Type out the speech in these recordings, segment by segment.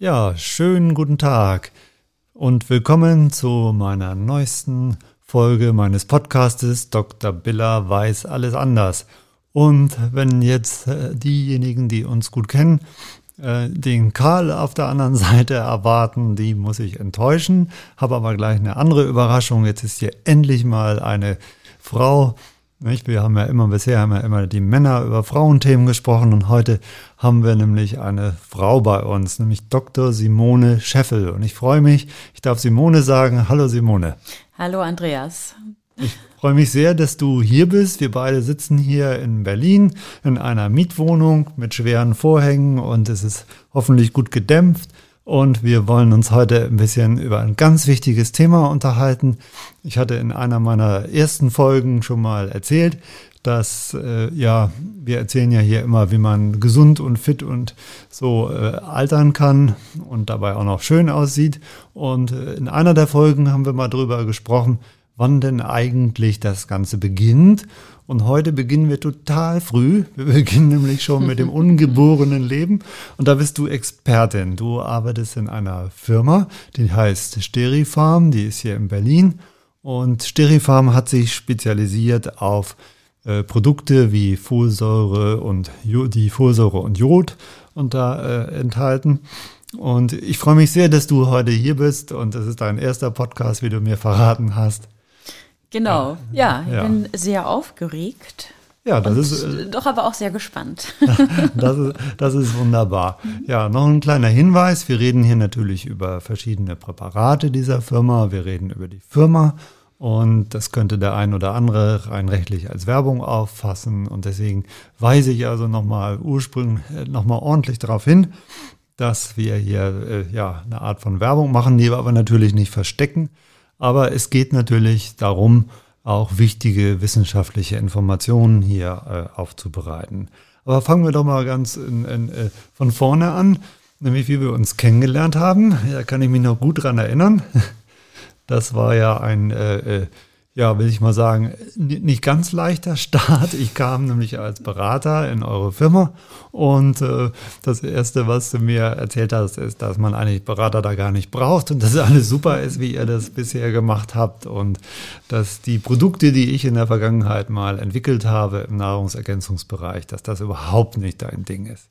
Ja, schönen guten Tag und willkommen zu meiner neuesten Folge meines Podcastes Dr. Biller weiß alles anders. Und wenn jetzt äh, diejenigen, die uns gut kennen, äh, den Karl auf der anderen Seite erwarten, die muss ich enttäuschen, habe aber gleich eine andere Überraschung. Jetzt ist hier endlich mal eine Frau nicht? Wir haben ja immer bisher haben ja immer die Männer über Frauenthemen gesprochen und heute haben wir nämlich eine Frau bei uns, nämlich Dr. Simone Scheffel. Und ich freue mich, ich darf Simone sagen. Hallo Simone. Hallo Andreas. Ich freue mich sehr, dass du hier bist. Wir beide sitzen hier in Berlin in einer Mietwohnung mit schweren Vorhängen und es ist hoffentlich gut gedämpft. Und wir wollen uns heute ein bisschen über ein ganz wichtiges Thema unterhalten. Ich hatte in einer meiner ersten Folgen schon mal erzählt, dass, äh, ja, wir erzählen ja hier immer, wie man gesund und fit und so äh, altern kann und dabei auch noch schön aussieht. Und äh, in einer der Folgen haben wir mal drüber gesprochen, wann denn eigentlich das Ganze beginnt. Und heute beginnen wir total früh. Wir beginnen nämlich schon mit dem ungeborenen Leben. Und da bist du Expertin. Du arbeitest in einer Firma, die heißt Sterifarm, die ist hier in Berlin. Und Sterifarm hat sich spezialisiert auf äh, Produkte wie Folsäure und Jod, die Folsäure und Jod und da äh, enthalten. Und ich freue mich sehr, dass du heute hier bist und das ist dein erster Podcast, wie du mir verraten hast. Genau, ja, ich ja. bin sehr aufgeregt. Ja, das ist. Äh, doch aber auch sehr gespannt. das, ist, das ist wunderbar. Ja, noch ein kleiner Hinweis. Wir reden hier natürlich über verschiedene Präparate dieser Firma. Wir reden über die Firma. Und das könnte der ein oder andere rein rechtlich als Werbung auffassen. Und deswegen weise ich also nochmal ursprünglich, äh, nochmal ordentlich darauf hin, dass wir hier äh, ja eine Art von Werbung machen, die wir aber natürlich nicht verstecken. Aber es geht natürlich darum, auch wichtige wissenschaftliche Informationen hier äh, aufzubereiten. Aber fangen wir doch mal ganz in, in, äh, von vorne an, nämlich wie wir uns kennengelernt haben. Da kann ich mich noch gut dran erinnern. Das war ja ein äh, äh ja, will ich mal sagen, nicht ganz leichter Start. Ich kam nämlich als Berater in eure Firma und äh, das Erste, was du mir erzählt hast, ist, dass man eigentlich Berater da gar nicht braucht und dass alles super ist, wie ihr das bisher gemacht habt und dass die Produkte, die ich in der Vergangenheit mal entwickelt habe im Nahrungsergänzungsbereich, dass das überhaupt nicht dein Ding ist.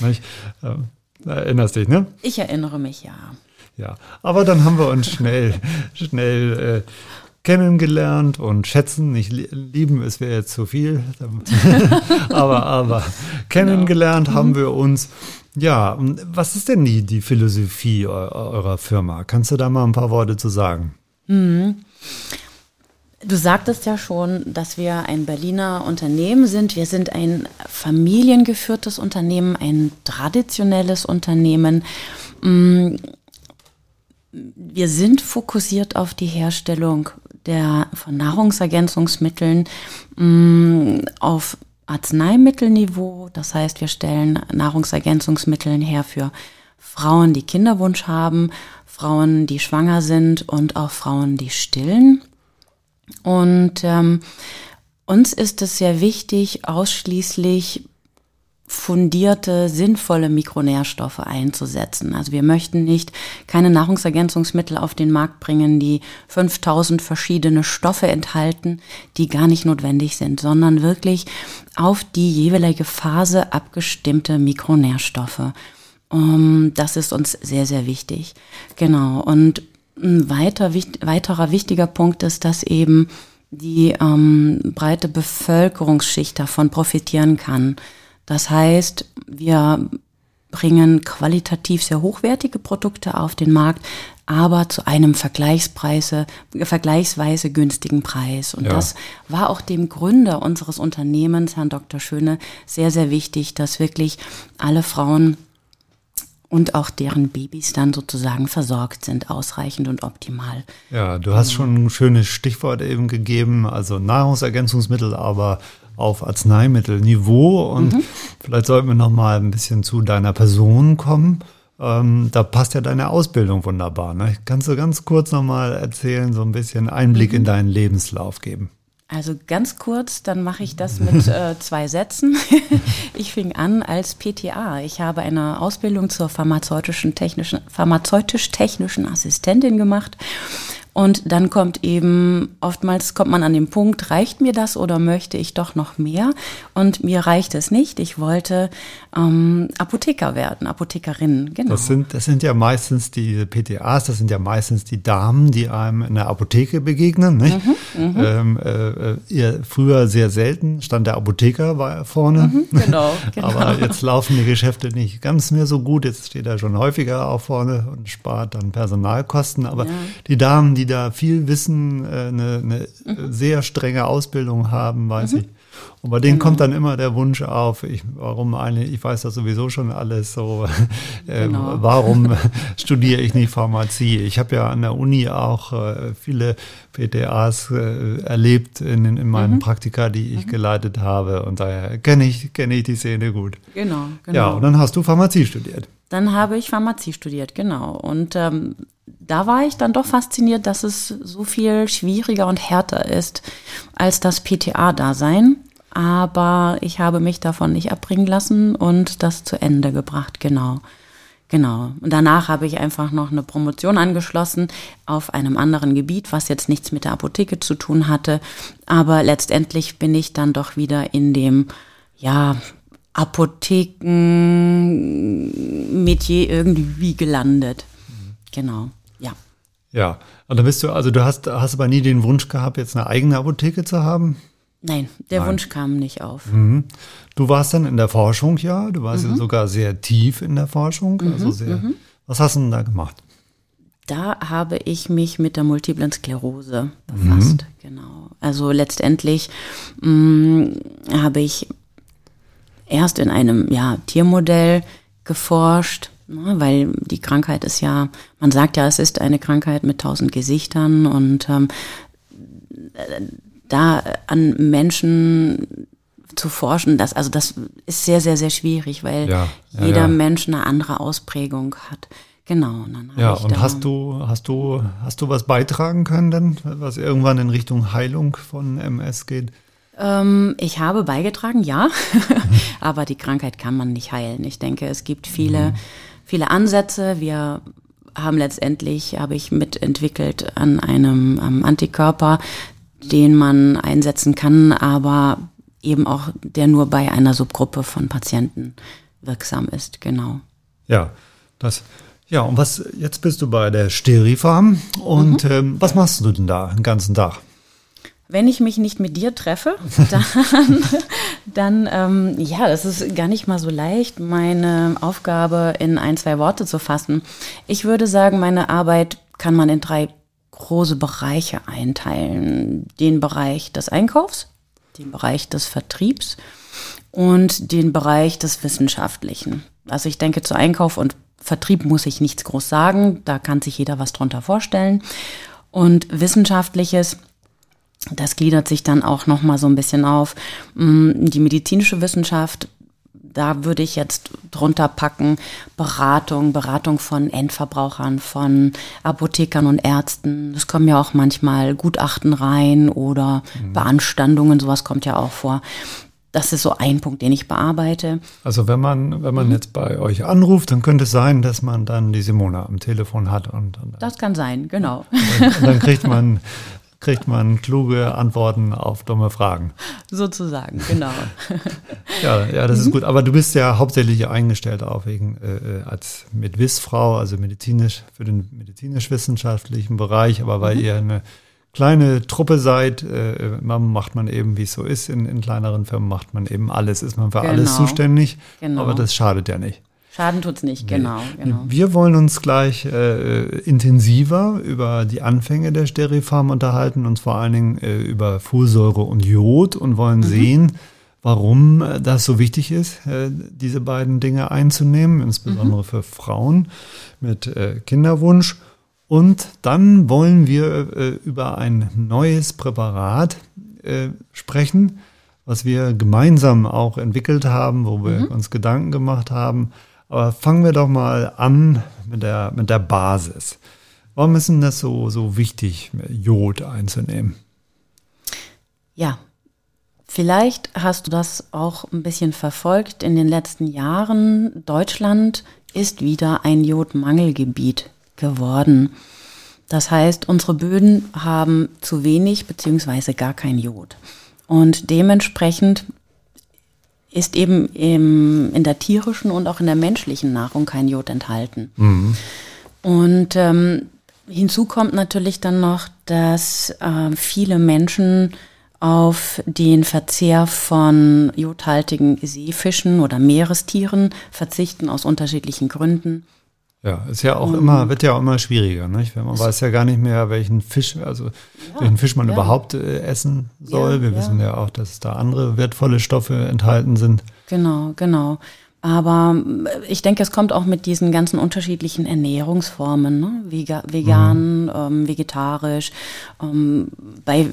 Nicht? Äh, erinnerst dich, ne? Ich erinnere mich, ja. Ja, aber dann haben wir uns schnell, schnell äh, kennengelernt und schätzen. Nicht lieben, es wäre jetzt zu viel. aber, aber kennengelernt genau. haben wir uns. Ja, was ist denn die, die Philosophie eurer Firma? Kannst du da mal ein paar Worte zu sagen? Mhm. Du sagtest ja schon, dass wir ein Berliner Unternehmen sind. Wir sind ein familiengeführtes Unternehmen, ein traditionelles Unternehmen. Mm, wir sind fokussiert auf die Herstellung der, von Nahrungsergänzungsmitteln mh, mm, auf Arzneimittelniveau. Das heißt, wir stellen Nahrungsergänzungsmittel her für Frauen, die Kinderwunsch haben, Frauen, die schwanger sind und auch Frauen, die stillen. Und ähm, uns ist es sehr wichtig, ausschließlich fundierte, sinnvolle Mikronährstoffe einzusetzen. Also wir möchten nicht keine Nahrungsergänzungsmittel auf den Markt bringen, die 5000 verschiedene Stoffe enthalten, die gar nicht notwendig sind, sondern wirklich auf die jeweilige Phase abgestimmte Mikronährstoffe. Um, das ist uns sehr, sehr wichtig. Genau. Und ein weiter, weiterer wichtiger Punkt ist, dass eben die ähm, breite Bevölkerungsschicht davon profitieren kann. Das heißt, wir bringen qualitativ sehr hochwertige Produkte auf den Markt, aber zu einem Vergleichspreise, vergleichsweise günstigen Preis. Und ja. das war auch dem Gründer unseres Unternehmens, Herrn Dr. Schöne, sehr, sehr wichtig, dass wirklich alle Frauen und auch deren Babys dann sozusagen versorgt sind, ausreichend und optimal. Ja, du hast schon ein schönes Stichwort eben gegeben, also Nahrungsergänzungsmittel, aber auf Arzneimittelniveau. Und mhm. vielleicht sollten wir noch mal ein bisschen zu deiner Person kommen. Ähm, da passt ja deine Ausbildung wunderbar. Ne? Kannst du ganz kurz noch mal erzählen, so ein bisschen Einblick mhm. in deinen Lebenslauf geben? Also ganz kurz, dann mache ich das mit äh, zwei Sätzen. ich fing an als PTA. Ich habe eine Ausbildung zur pharmazeutischen technischen, pharmazeutisch-technischen Assistentin gemacht und dann kommt eben, oftmals kommt man an den Punkt, reicht mir das oder möchte ich doch noch mehr? Und mir reicht es nicht. Ich wollte ähm, Apotheker werden, Apothekerin, genau. Das sind, das sind ja meistens die PTAs, das sind ja meistens die Damen, die einem in der Apotheke begegnen. Nicht? Mhm, mhm. ähm, äh, ihr, früher sehr selten stand der Apotheker war vorne. Mhm, genau, genau. Aber jetzt laufen die Geschäfte nicht ganz mehr so gut. Jetzt steht er schon häufiger auch vorne und spart dann Personalkosten. Aber ja. die Damen, die da viel wissen, äh, eine, eine mhm. sehr strenge Ausbildung haben, weiß mhm. ich. Und bei denen genau. kommt dann immer der Wunsch auf, ich, warum eine, ich weiß das sowieso schon alles so, äh, genau. warum studiere ich nicht Pharmazie? Ich habe ja an der Uni auch äh, viele PTAs äh, erlebt in, in meinen mhm. Praktika, die ich mhm. geleitet habe und daher kenne ich, kenne ich die Szene gut. Genau, genau. Ja, und dann hast du Pharmazie studiert. Dann habe ich Pharmazie studiert, genau. Und ähm, da war ich dann doch fasziniert, dass es so viel schwieriger und härter ist als das PTA-Dasein. Aber ich habe mich davon nicht abbringen lassen und das zu Ende gebracht, genau. Genau. Und danach habe ich einfach noch eine Promotion angeschlossen auf einem anderen Gebiet, was jetzt nichts mit der Apotheke zu tun hatte. Aber letztendlich bin ich dann doch wieder in dem, ja, Apotheken-Metier irgendwie gelandet. Mhm. Genau. Ja, und dann bist du, also du hast, hast aber nie den Wunsch gehabt, jetzt eine eigene Apotheke zu haben? Nein, der Nein. Wunsch kam nicht auf. Mhm. Du warst dann in der Forschung, ja. Du warst mhm. ja sogar sehr tief in der Forschung. Mhm. Also sehr, mhm. was hast du denn da gemacht? Da habe ich mich mit der multiplen Sklerose befasst. Mhm. Genau. Also letztendlich mh, mm, habe ich erst in einem ja, Tiermodell geforscht, Ne, weil die Krankheit ist ja, man sagt ja, es ist eine Krankheit mit tausend Gesichtern und ähm, da an Menschen zu forschen, das, also das ist sehr, sehr, sehr schwierig, weil ja, ja, jeder ja. Mensch eine andere Ausprägung hat. Genau. ja, und hast du, hast du, hast du was beitragen können denn, was irgendwann in Richtung Heilung von MS geht? Ähm, ich habe beigetragen, ja, aber die Krankheit kann man nicht heilen. Ich denke, es gibt viele mhm viele Ansätze. Wir haben letztendlich, habe ich mitentwickelt an einem Antikörper, den man einsetzen kann, aber eben auch der nur bei einer Subgruppe von Patienten wirksam ist, genau. Ja, das. Ja, und was, jetzt bist du bei der Sterifarm und mhm. ähm, was machst du denn da den ganzen Tag? Wenn ich mich nicht mit dir treffe, dann, dann ähm, ja, das ist gar nicht mal so leicht, meine Aufgabe in ein, zwei Worte zu fassen. Ich würde sagen, meine Arbeit kann man in drei große Bereiche einteilen. Den Bereich des Einkaufs, den Bereich des Vertriebs und den Bereich des Wissenschaftlichen. Also ich denke, zu Einkauf und Vertrieb muss ich nichts groß sagen, da kann sich jeder was drunter vorstellen. Und Wissenschaftliches, das gliedert sich dann auch noch mal so ein bisschen auf. Mm, die medizinische Wissenschaft, da würde ich jetzt drunter packen Beratung, Beratung von Endverbrauchern, von Apothekern und Ärzten. Es kommen ja auch manchmal Gutachten rein oder mhm. Beanstandungen, sowas kommt ja auch vor. Das ist so ein Punkt, den ich bearbeite. Also wenn man, wenn man mhm. jetzt bei euch anruft, dann könnte es sein, dass man dann die Simona am Telefon hat. Und, und das kann sein, genau. Und, und dann kriegt man kriegt man kluge Antworten auf dumme Fragen. Sozusagen, genau. ja, ja, das ist gut. Aber du bist ja hauptsächlich eingestellt auch wegen äh, als mit Wissfrau, also medizinisch für den medizinisch-wissenschaftlichen Bereich, aber weil mhm. ihr eine kleine Truppe seid, äh, macht man eben, wie es so ist, in, in kleineren Firmen macht man eben alles, ist man für genau. alles zuständig, genau. aber das schadet ja nicht. Schaden tut's nicht, genau, genau. Wir wollen uns gleich äh, intensiver über die Anfänge der Sterifarm unterhalten, und vor allen Dingen äh, über Folsäure und Jod und wollen mhm. sehen, warum äh, das so wichtig ist, äh, diese beiden Dinge einzunehmen, insbesondere mhm. für Frauen mit äh, Kinderwunsch. Und dann wollen wir über ein neues Präparat sprechen, was wir gemeinsam auch entwickelt haben, wo wir mhm. uns Gedanken gemacht haben, aber fangen wir doch mal an mit der, mit der Basis. Warum ist denn das so, so wichtig, Jod einzunehmen? Ja, vielleicht hast du das auch ein bisschen verfolgt. In den letzten Jahren, Deutschland ist wieder ein Jodmangelgebiet geworden. Das heißt, unsere Böden haben zu wenig beziehungsweise gar kein Jod. Und dementsprechend ist eben im, in der tierischen und auch in der menschlichen Nahrung kein Jod enthalten. Mhm. Und ähm, hinzu kommt natürlich dann noch, dass äh, viele Menschen auf den Verzehr von jodhaltigen Seefischen oder Meerestieren verzichten aus unterschiedlichen Gründen. Ja, ist ja auch um, immer, wird ja auch immer schwieriger, nicht? Wenn man weiß ja gar nicht mehr, welchen Fisch, also ja, welchen Fisch man ja. überhaupt äh, essen soll. Ja, Wir wissen ja auch, dass da andere wertvolle Stoffe enthalten sind. Genau, genau. Aber äh, ich denke, es kommt auch mit diesen ganzen unterschiedlichen Ernährungsformen, ne? vegan, mhm. ähm, vegetarisch. Ähm, bei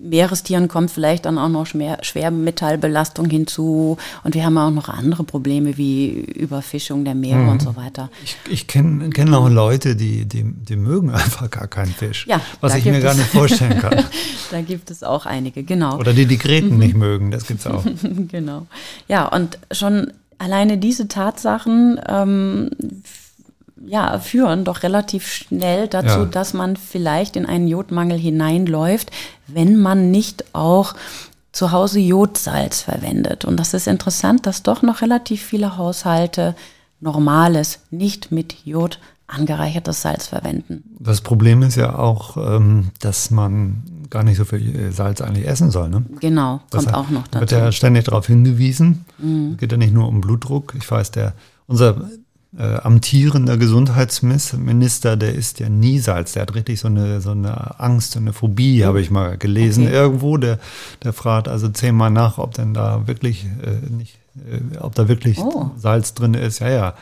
Meerestieren kommt vielleicht dann auch noch Schwermetallbelastung hinzu. Und wir haben auch noch andere Probleme wie Überfischung der Meere mhm. und so weiter. Ich, ich kenne kenn auch Leute, die, die, die mögen einfach gar keinen Fisch. Ja, was ich mir gar nicht vorstellen kann. da gibt es auch einige, genau. Oder die die Gräten mhm. nicht mögen, das gibt es auch. genau. Ja, und schon alleine diese Tatsachen ähm, ja, führen doch relativ schnell dazu, ja. dass man vielleicht in einen Jodmangel hineinläuft, wenn man nicht auch zu Hause Jodsalz verwendet. Und das ist interessant, dass doch noch relativ viele Haushalte normales, nicht mit Jod angereichertes Salz verwenden. Das Problem ist ja auch, ähm, dass man gar nicht so viel Salz eigentlich essen soll. Ne? Genau, kommt das auch noch dazu. Wird ja ständig darauf hingewiesen. Mhm. Es geht ja nicht nur um Blutdruck. Ich weiß, der unser äh, amtierender Gesundheitsminister, der isst ja nie Salz. Der hat richtig so eine, so eine Angst, so eine Phobie, habe ich mal gelesen okay. irgendwo. Der, der fragt also zehnmal nach, ob denn da wirklich äh, nicht äh, ob da wirklich oh. Salz drin ist. Ja, ja.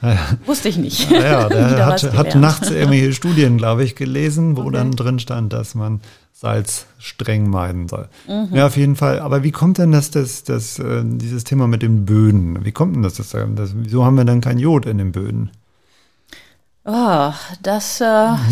Wusste ich nicht. Ja, ja der hat, hat nachts irgendwelche Studien, glaube ich, gelesen, wo okay. dann drin stand, dass man Salz streng meiden soll. Mhm. Ja, auf jeden Fall. Aber wie kommt denn das, das, das, äh, dieses Thema mit den Böden? Wie kommt denn das, das, das? Wieso haben wir dann kein Jod in den Böden? Oh, das, äh,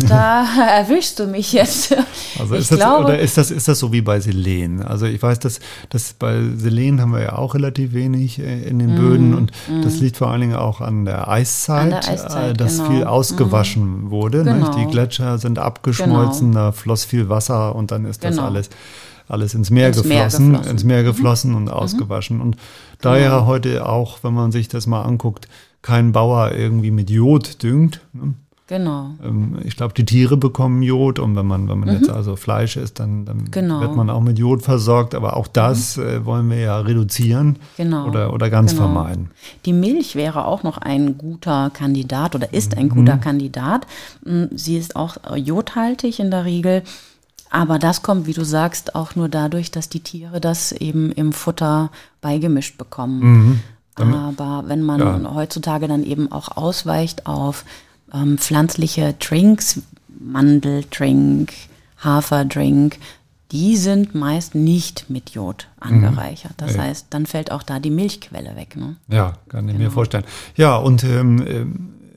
da erwischst du mich jetzt. Also ist das, glaube, oder ist das, ist das so wie bei Selen? Also ich weiß, dass, dass bei Selen haben wir ja auch relativ wenig äh, in den Böden mm, und mm. das liegt vor allen Dingen auch an der Eiszeit, an der Eiszeit äh, dass genau. viel ausgewaschen mm. wurde. Genau. Die Gletscher sind abgeschmolzen, genau. da floss viel Wasser und dann ist das genau. alles alles ins Meer, ins geflossen, Meer geflossen, ins Meer geflossen mhm. und ausgewaschen. Und daher genau. heute auch, wenn man sich das mal anguckt, kein Bauer irgendwie mit Jod düngt. Ne? Genau. Ähm, ich glaube, die Tiere bekommen Jod und wenn man, wenn man mhm. jetzt also Fleisch isst, dann, dann genau. wird man auch mit Jod versorgt. Aber auch das mhm. äh, wollen wir ja reduzieren genau. oder, oder ganz genau. vermeiden. Die Milch wäre auch noch ein guter Kandidat oder ist ein guter mhm. Kandidat. Mm, sie ist auch jodhaltig in der Regel. Aber das kommt, wie du sagst, auch nur dadurch, dass die Tiere das eben im Futter beigemischt bekommen. Mhm. Aber wenn man ja. heutzutage dann eben auch ausweicht auf ähm, pflanzliche Drinks, Mandeldrink, Haferdrink, die sind meist nicht mit Jod angereichert. Das mhm. heißt, dann fällt auch da die Milchquelle weg. Ne? Ja, kann ich genau. mir vorstellen. Ja, und ähm,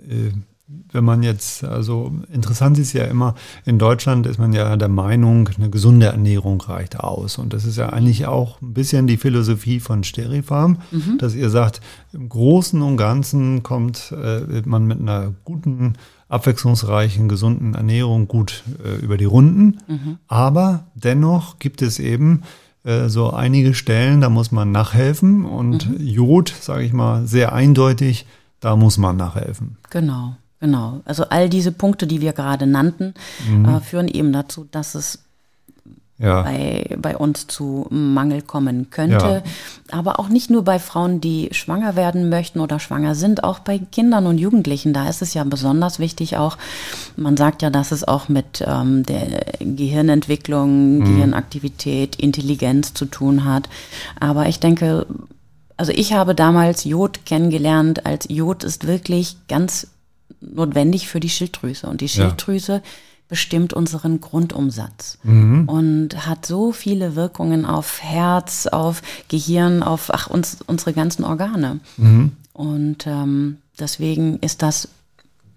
äh, wenn man jetzt, also interessant ist ja immer, in Deutschland ist man ja der Meinung, eine gesunde Ernährung reicht aus. Und das ist ja eigentlich auch ein bisschen die Philosophie von Sterifarm, mhm. dass ihr sagt, im Großen und Ganzen kommt äh, man mit einer guten, abwechslungsreichen, gesunden Ernährung gut äh, über die Runden. Mhm. Aber dennoch gibt es eben äh, so einige Stellen, da muss man nachhelfen. Und mhm. Jod, sage ich mal, sehr eindeutig, da muss man nachhelfen. Genau. Genau, also all diese Punkte, die wir gerade nannten, mhm. äh, führen eben dazu, dass es ja. bei, bei uns zu Mangel kommen könnte. Ja. Aber auch nicht nur bei Frauen, die schwanger werden möchten oder schwanger sind, auch bei Kindern und Jugendlichen. Da ist es ja besonders wichtig auch, man sagt ja, dass es auch mit ähm, der Gehirnentwicklung, mhm. Gehirnaktivität, Intelligenz zu tun hat. Aber ich denke, also ich habe damals Jod kennengelernt, als Jod ist wirklich ganz notwendig für die Schilddrüse. Und die Schilddrüse ja. bestimmt unseren Grundumsatz mhm. und hat so viele Wirkungen auf Herz, auf Gehirn, auf ach, uns, unsere ganzen Organe. Mhm. Und ähm, deswegen ist das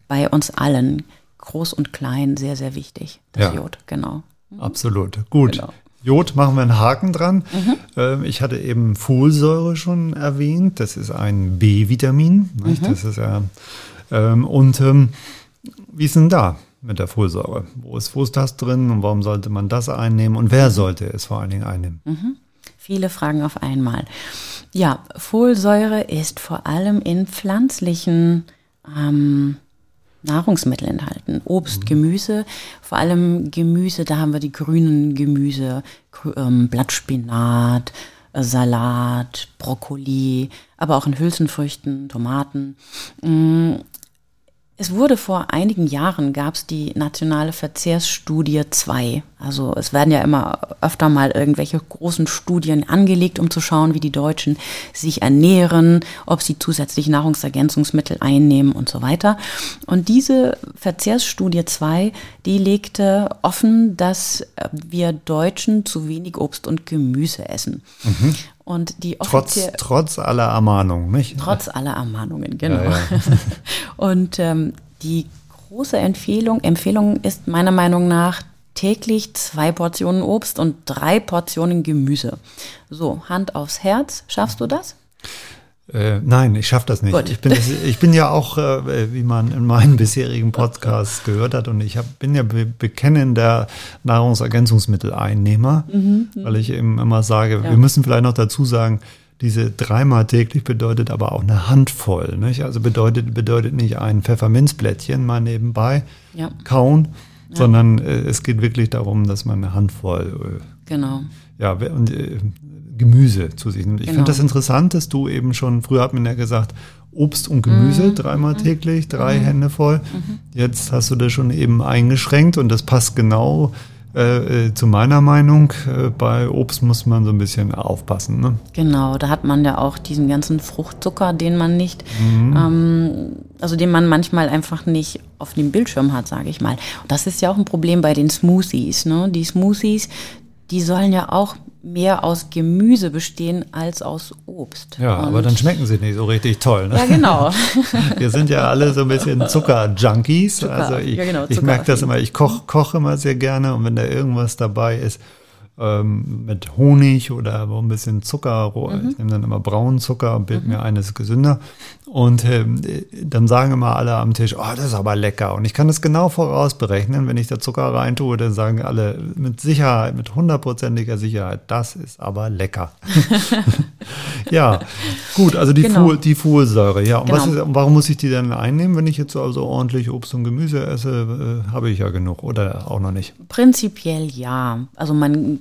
bei uns allen, groß und klein, sehr, sehr wichtig, das ja. Jod, genau. Absolut. Gut. Genau. Jod machen wir einen Haken dran. Mhm. ich hatte eben Folsäure schon erwähnt. Das ist ein B-Vitamin. Mhm. Das ist ja. Ähm, und ähm, wie ist denn da mit der Folsäure? Wo ist, wo ist das drin und warum sollte man das einnehmen und wer sollte es vor allen Dingen einnehmen? Mhm. Viele Fragen auf einmal. Ja, Folsäure ist vor allem in pflanzlichen ähm, Nahrungsmittel enthalten. Obst, mhm. Gemüse, vor allem Gemüse, da haben wir die grünen Gemüse, ähm, Blattspinat, Salat, Brokkoli, aber auch in Hülsenfrüchten, Tomaten. Es wurde vor einigen Jahren, gab es die nationale Verzehrsstudie 2. Also es werden ja immer öfter mal irgendwelche großen Studien angelegt, um zu schauen, wie die Deutschen sich ernähren, ob sie zusätzlich Nahrungsergänzungsmittel einnehmen und so weiter. Und diese Verzehrsstudie 2, die legte offen, dass wir Deutschen zu wenig Obst und Gemüse essen. Mhm. Und die trotz, trotz aller Ermahnungen, nicht? Trotz aller Ermahnungen, genau. Ja, ja. und ähm, die große Empfehlung, Empfehlung ist meiner Meinung nach täglich zwei Portionen Obst und drei Portionen Gemüse. So, Hand aufs Herz, schaffst du das? Äh, nein, ich schaffe das nicht. Ich bin, ich bin ja auch, äh, wie man in meinen bisherigen Podcasts gehört hat, und ich hab, bin ja be bekennender Nahrungsergänzungsmitteleinnehmer, mhm, weil ich eben immer sage, ja. wir müssen vielleicht noch dazu sagen, diese dreimal täglich bedeutet aber auch eine Handvoll. Nicht? Also bedeutet, bedeutet nicht ein Pfefferminzblättchen mal nebenbei ja. kauen, ja. sondern äh, es geht wirklich darum, dass man eine Handvoll. Äh, genau. Ja, und äh, Gemüse zu sich nimmt. Ich genau. finde das interessant, dass du eben schon, früher hat man ja gesagt, Obst und Gemüse mhm. dreimal mhm. täglich, drei mhm. Hände voll. Mhm. Jetzt hast du das schon eben eingeschränkt und das passt genau äh, äh, zu meiner Meinung. Äh, bei Obst muss man so ein bisschen aufpassen. Ne? Genau, da hat man ja auch diesen ganzen Fruchtzucker, den man nicht, mhm. ähm, also den man manchmal einfach nicht auf dem Bildschirm hat, sage ich mal. Und das ist ja auch ein Problem bei den Smoothies. Ne? Die Smoothies, die sollen ja auch mehr aus Gemüse bestehen als aus Obst. Ja, und aber dann schmecken sie nicht so richtig toll. Ne? Ja, genau. Wir sind ja alle so ein bisschen Zucker-Junkies. Zucker. Also ich, ja, genau, ich merke das immer, ich koche koch immer sehr gerne und wenn da irgendwas dabei ist, ähm, mit Honig oder ein bisschen Zucker. Mhm. Ich nehme dann immer braunen Zucker und bild mhm. mir eines gesünder. Und ähm, dann sagen immer alle am Tisch, oh, das ist aber lecker. Und ich kann das genau vorausberechnen. Wenn ich da Zucker reintue, dann sagen alle mit Sicherheit, mit hundertprozentiger Sicherheit, das ist aber lecker. ja, gut, also die, genau. Fuhl, die Folsäure. Ja, und genau. was ist, warum muss ich die denn einnehmen, wenn ich jetzt also ordentlich Obst und Gemüse esse? Äh, habe ich ja genug oder auch noch nicht? Prinzipiell ja. Also man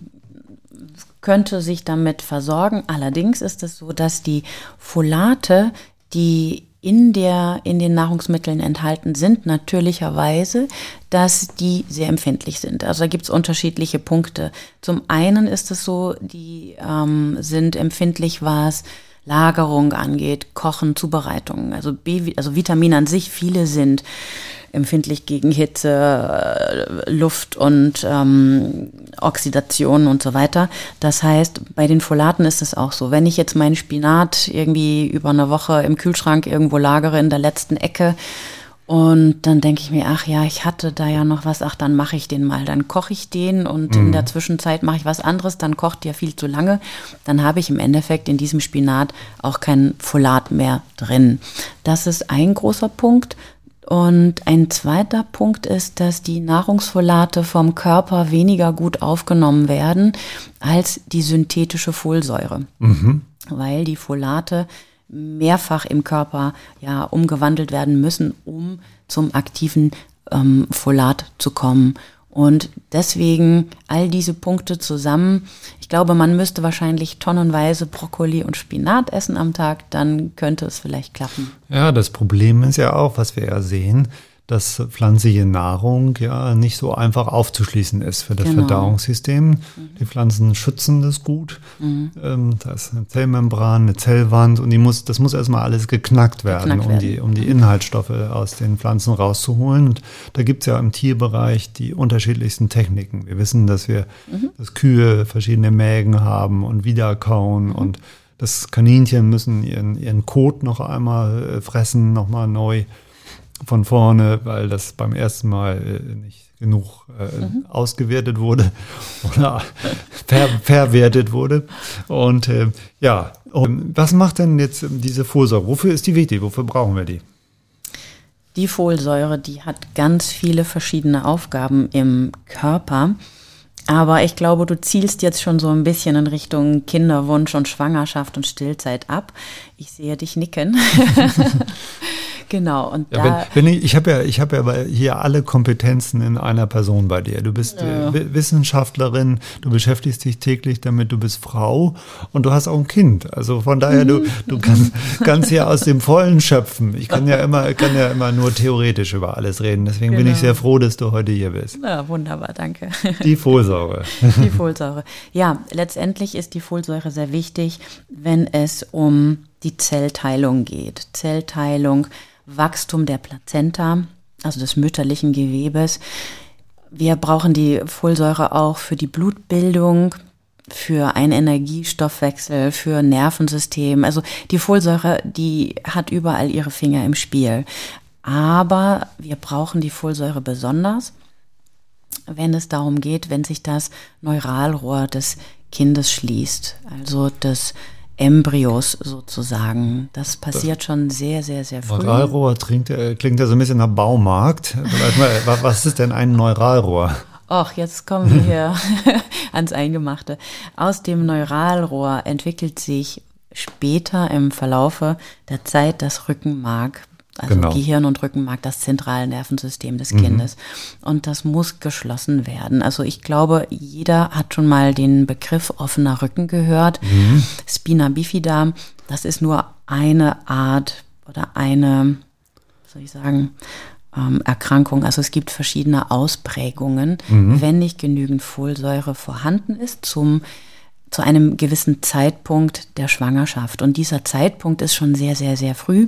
könnte sich damit versorgen. Allerdings ist es so, dass die Folate, die in, der, in den Nahrungsmitteln enthalten sind, natürlicherweise, dass die sehr empfindlich sind. Also da gibt es unterschiedliche Punkte. Zum einen ist es so, die ähm, sind empfindlich, was Lagerung angeht, Kochen, Zubereitung. Also, B, also Vitamine an sich, viele sind empfindlich gegen Hitze, äh, Luft und ähm, Oxidation und so weiter. Das heißt, bei den Folaten ist es auch so. Wenn ich jetzt meinen Spinat irgendwie über eine Woche im Kühlschrank irgendwo lagere in der letzten Ecke, und dann denke ich mir, ach ja, ich hatte da ja noch was, ach, dann mache ich den mal. Dann koche ich den und mhm. in der Zwischenzeit mache ich was anderes, dann kocht der viel zu lange. Dann habe ich im Endeffekt in diesem Spinat auch kein Folat mehr drin. Das ist ein großer Punkt. Und ein zweiter Punkt ist, dass die Nahrungsfolate vom Körper weniger gut aufgenommen werden als die synthetische Folsäure. Mhm. Weil die Folate mehrfach im Körper ja umgewandelt werden müssen, um zum aktiven ähm, Folat zu kommen. Und deswegen all diese Punkte zusammen. Ich glaube, man müsste wahrscheinlich tonnenweise Brokkoli und Spinat essen am Tag, dann könnte es vielleicht klappen. Ja, das Problem ist ja auch, was wir ja sehen, dass pflanzliche Nahrung ja nicht so einfach aufzuschließen ist für das genau. Verdauungssystem. Mhm. Die Pflanzen schützen das gut. Mhm. Ähm, da ist eine Zellmembran, eine Zellwand und die muss, das muss erstmal alles geknackt werden, geknackt um, die, um die Inhaltsstoffe aus den Pflanzen rauszuholen. Und da gibt es ja im Tierbereich die unterschiedlichsten Techniken. Wir wissen, dass wir, mhm. dass Kühe verschiedene Mägen haben und wiederkauen mhm. und das Kaninchen müssen ihren, ihren Kot noch einmal äh, fressen, nochmal neu. Von vorne, weil das beim ersten Mal äh, nicht genug äh, mhm. ausgewertet wurde oder ver verwertet wurde. Und äh, ja, und was macht denn jetzt diese Folsäure? Wofür ist die wichtig? Wofür brauchen wir die? Die Folsäure, die hat ganz viele verschiedene Aufgaben im Körper. Aber ich glaube, du zielst jetzt schon so ein bisschen in Richtung Kinderwunsch und Schwangerschaft und Stillzeit ab. Ich sehe dich nicken. Genau. Und ja, da wenn, wenn ich, ich habe ja, ich habe ja hier alle Kompetenzen in einer Person bei dir. Du bist ja. Wissenschaftlerin, du beschäftigst dich täglich damit, du bist Frau und du hast auch ein Kind. Also von daher, du, du kannst, kannst ja aus dem Vollen schöpfen. Ich kann ja immer, kann ja immer nur theoretisch über alles reden. Deswegen genau. bin ich genau. sehr froh, dass du heute hier bist. Ja, wunderbar, danke. Die Folsäure. Die Folsäure. Ja, letztendlich ist die Folsäure sehr wichtig, wenn es um die Zellteilung geht. Zellteilung Wachstum der Plazenta, also des mütterlichen Gewebes. Wir brauchen die Folsäure auch für die Blutbildung, für einen Energiestoffwechsel, für Nervensystem. Also die Folsäure, die hat überall ihre Finger im Spiel. Aber wir brauchen die Folsäure besonders, wenn es darum geht, wenn sich das Neuralrohr des Kindes schließt, also das Embryos sozusagen. Das passiert das schon sehr, sehr, sehr früh. Neuralrohr klingt, äh, klingt ja so ein bisschen nach Baumarkt. was ist denn ein Neuralrohr? Ach, jetzt kommen wir hier ans Eingemachte. Aus dem Neuralrohr entwickelt sich später im Verlaufe der Zeit das Rückenmark also genau. Gehirn und Rückenmark, das zentrale Nervensystem des mhm. Kindes. Und das muss geschlossen werden. Also ich glaube, jeder hat schon mal den Begriff offener Rücken gehört. Mhm. Spina bifida, das ist nur eine Art oder eine, soll ich sagen, ähm, Erkrankung. Also es gibt verschiedene Ausprägungen, mhm. wenn nicht genügend Folsäure vorhanden ist zum zu einem gewissen Zeitpunkt der Schwangerschaft. Und dieser Zeitpunkt ist schon sehr, sehr, sehr früh.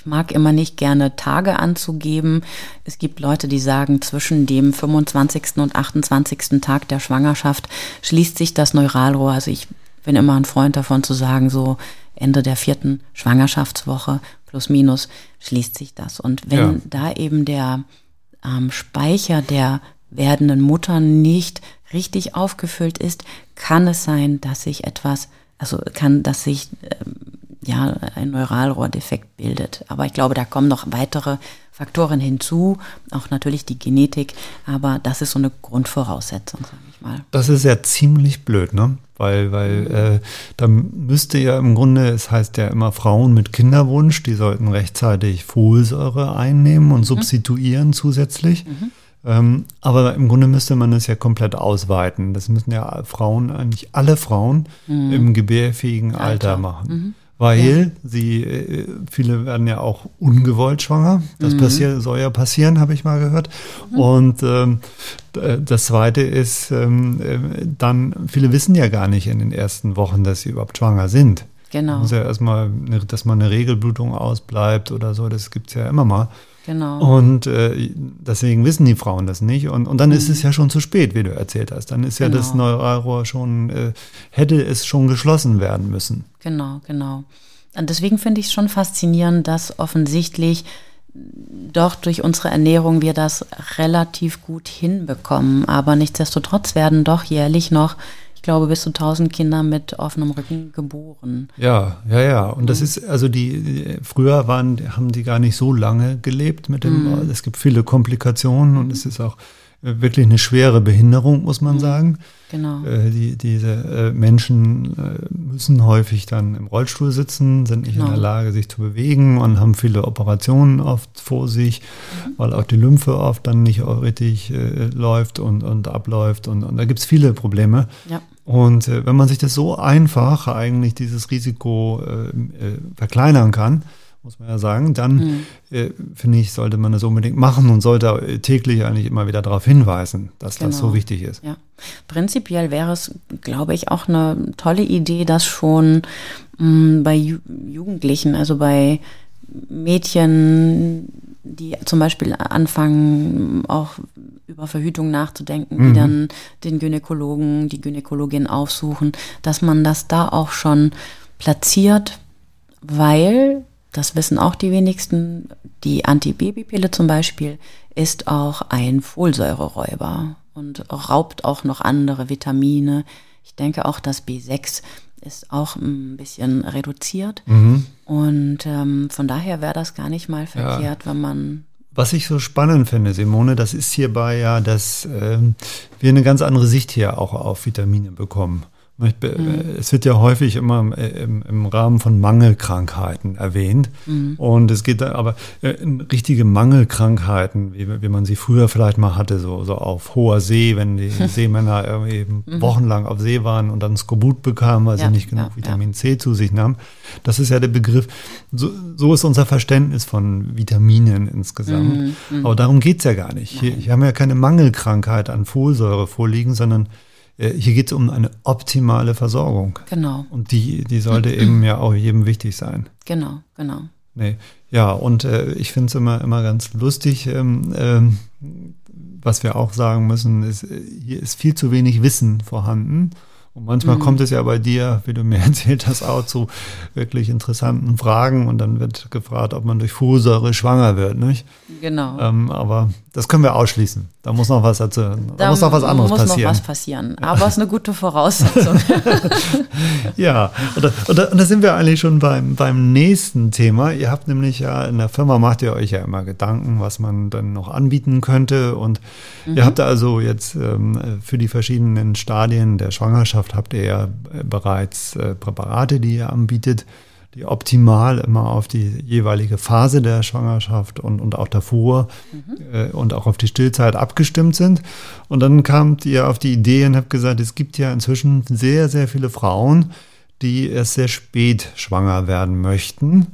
Ich mag immer nicht gerne Tage anzugeben. Es gibt Leute, die sagen, zwischen dem 25. und 28. Tag der Schwangerschaft schließt sich das Neuralrohr. Also ich bin immer ein Freund davon zu sagen, so Ende der vierten Schwangerschaftswoche plus minus schließt sich das. Und wenn ja. da eben der ähm, Speicher der werdenden Mutter nicht richtig aufgefüllt ist, kann es sein, dass sich etwas, also kann, dass sich ähm, ja, ein Neuralrohrdefekt bildet. Aber ich glaube, da kommen noch weitere Faktoren hinzu, auch natürlich die Genetik, aber das ist so eine Grundvoraussetzung, sage ich mal. Das ist ja ziemlich blöd, ne? Weil, weil mhm. äh, da müsste ja im Grunde, es heißt ja immer Frauen mit Kinderwunsch, die sollten rechtzeitig Folsäure einnehmen und mhm. substituieren zusätzlich. Mhm. Ähm, aber im Grunde müsste man es ja komplett ausweiten. Das müssen ja Frauen, eigentlich alle Frauen mhm. im gebärfähigen Alter, Alter machen. Weil ja. sie, äh, viele werden ja auch ungewollt schwanger. Das mhm. passiert, soll ja passieren, habe ich mal gehört. Mhm. Und ähm, das Zweite ist, ähm, äh, dann, viele wissen ja gar nicht in den ersten Wochen, dass sie überhaupt schwanger sind. Genau. Muss ja erstmal, dass mal eine Regelblutung ausbleibt oder so, das gibt's ja immer mal. Genau. Und äh, deswegen wissen die Frauen das nicht. Und, und dann mhm. ist es ja schon zu spät, wie du erzählt hast. Dann ist genau. ja das genau. Neuralrohr schon, äh, hätte es schon geschlossen werden müssen. Genau, genau. Und deswegen finde ich es schon faszinierend, dass offensichtlich doch durch unsere Ernährung wir das relativ gut hinbekommen. Aber nichtsdestotrotz werden doch jährlich noch ich glaube, bis zu 1000 Kinder mit offenem Rücken geboren. Ja, ja, ja. Und das ist, also die, früher waren, haben die gar nicht so lange gelebt mit dem, mhm. es gibt viele Komplikationen und es ist auch wirklich eine schwere Behinderung, muss man mhm. sagen. Genau. Äh, die, diese äh, Menschen äh, müssen häufig dann im Rollstuhl sitzen, sind nicht genau. in der Lage, sich zu bewegen und haben viele Operationen oft vor sich, mhm. weil auch die Lymphe oft dann nicht richtig äh, läuft und, und abläuft. Und, und da gibt es viele Probleme. Ja. Und äh, wenn man sich das so einfach eigentlich dieses Risiko verkleinern kann, muss man ja sagen, dann mhm. äh, finde ich, sollte man das unbedingt machen und sollte täglich eigentlich immer wieder darauf hinweisen, dass genau. das so genau. wichtig ist. Ja. Prinzipiell wäre es, glaube ich, auch eine tolle Idee, dass schon mh, mm, bei Ju Jugendlichen, also bei Mädchen, die zum Beispiel anfangen, auch über Verhütung nachzudenken, mhm. die dann den Gynäkologen, die Gynäkologin aufsuchen, dass man das da auch schon platziert, weil das wissen auch die wenigsten, die Antibabypille zum Beispiel ist auch ein Folsäureräuber und raubt auch noch andere Vitamine. Ich denke auch, das B6 ist auch ein bisschen reduziert. Mhm. Und ähm, von daher wäre das gar nicht mal verkehrt, ja. wenn man was ich so spannend finde, Simone, das ist hierbei ja, dass äh, wir eine ganz andere Sicht hier auch auf Vitamine bekommen. Mhm. Es wird ja häufig immer im, im Rahmen von Mangelkrankheiten erwähnt. Mhm. Und es geht da aber äh, richtige Mangelkrankheiten, wie, wie, man sie früher vielleicht mal hatte, so, so auf hoher See, wenn die Seemänner irgendwie mhm. wochenlang auf See waren und dann Skorbut bekamen, weil ja, sie nicht genug ja, Vitamin ja. C zu sich nahmen. Das ist ja der Begriff. So, so ist unser Verständnis von Vitaminen insgesamt. Mhm, mhm. Aber darum geht es ja gar nicht. Hier, hier haben wir ja keine Mangelkrankheit an Folsäure vorliegen, sondern äh, hier geht es um eine optimale Versorgung. Genau. Und die, die sollte eben ja auch jedem wichtig sein. Genau, genau. Nee. Ja, und äh, ich finde es immer, immer ganz lustig, ähm, ähm, was wir auch sagen müssen, ist, äh, hier ist viel zu wenig Wissen vorhanden. Und manchmal mhm. kommt es ja bei dir, wie du mir erzählt hast, auch zu wirklich interessanten Fragen und dann wird gefragt, ob man durch Folsäure schwanger wird, nicht? Genau. Ähm, aber das können wir ausschließen. Da muss noch was dazu, da, da muss noch was anderes muss passieren. Muss noch was passieren. Aber es ist eine gute Voraussetzung. ja, und da, und, da, und da, sind wir eigentlich schon beim, beim nächsten Thema. Ihr habt nämlich ja in der Firma macht ihr euch ja immer Gedanken, was man dann noch anbieten könnte. Und mhm. ihr habt also jetzt ähm, für die verschiedenen Stadien der Schwangerschaft habt ihr ja bereits äh, Präparate, die ihr anbietet die optimal immer auf die jeweilige Phase der Schwangerschaft und, und auch davor mhm. äh, und auch auf die Stillzeit abgestimmt sind. Und dann kamt ihr auf die Idee und habt gesagt, es gibt ja inzwischen sehr, sehr viele Frauen, die erst sehr spät schwanger werden möchten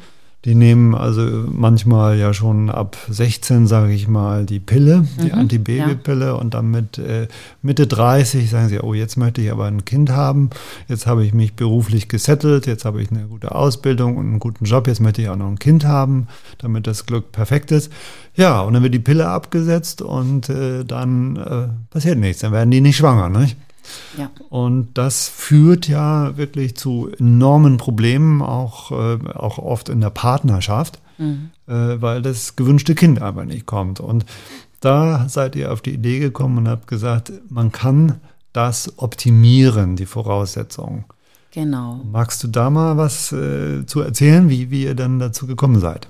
die nehmen also manchmal ja schon ab 16, sage ich mal, die Pille, die mhm, Antibabypille ja. und dann mit äh, Mitte 30 sagen sie, oh, jetzt möchte ich aber ein Kind haben, jetzt habe ich mich beruflich gesettelt, jetzt habe ich eine gute Ausbildung und einen guten Job, jetzt möchte ich auch noch ein Kind haben, damit das Glück perfekt ist. Ja, und dann wird die Pille abgesetzt und äh, dann äh, passiert nichts, dann werden die nicht schwanger, nicht? Ja. Und das führt ja wirklich zu enormen Problemen, auch, äh, auch oft in der Partnerschaft, mhm. äh, weil das gewünschte Kind einfach nicht kommt. Und da seid ihr auf die Idee gekommen und habt gesagt, man kann das optimieren, die Voraussetzungen. Genau. Magst du da mal was äh, zu erzählen, wie, wie ihr dann dazu gekommen seid?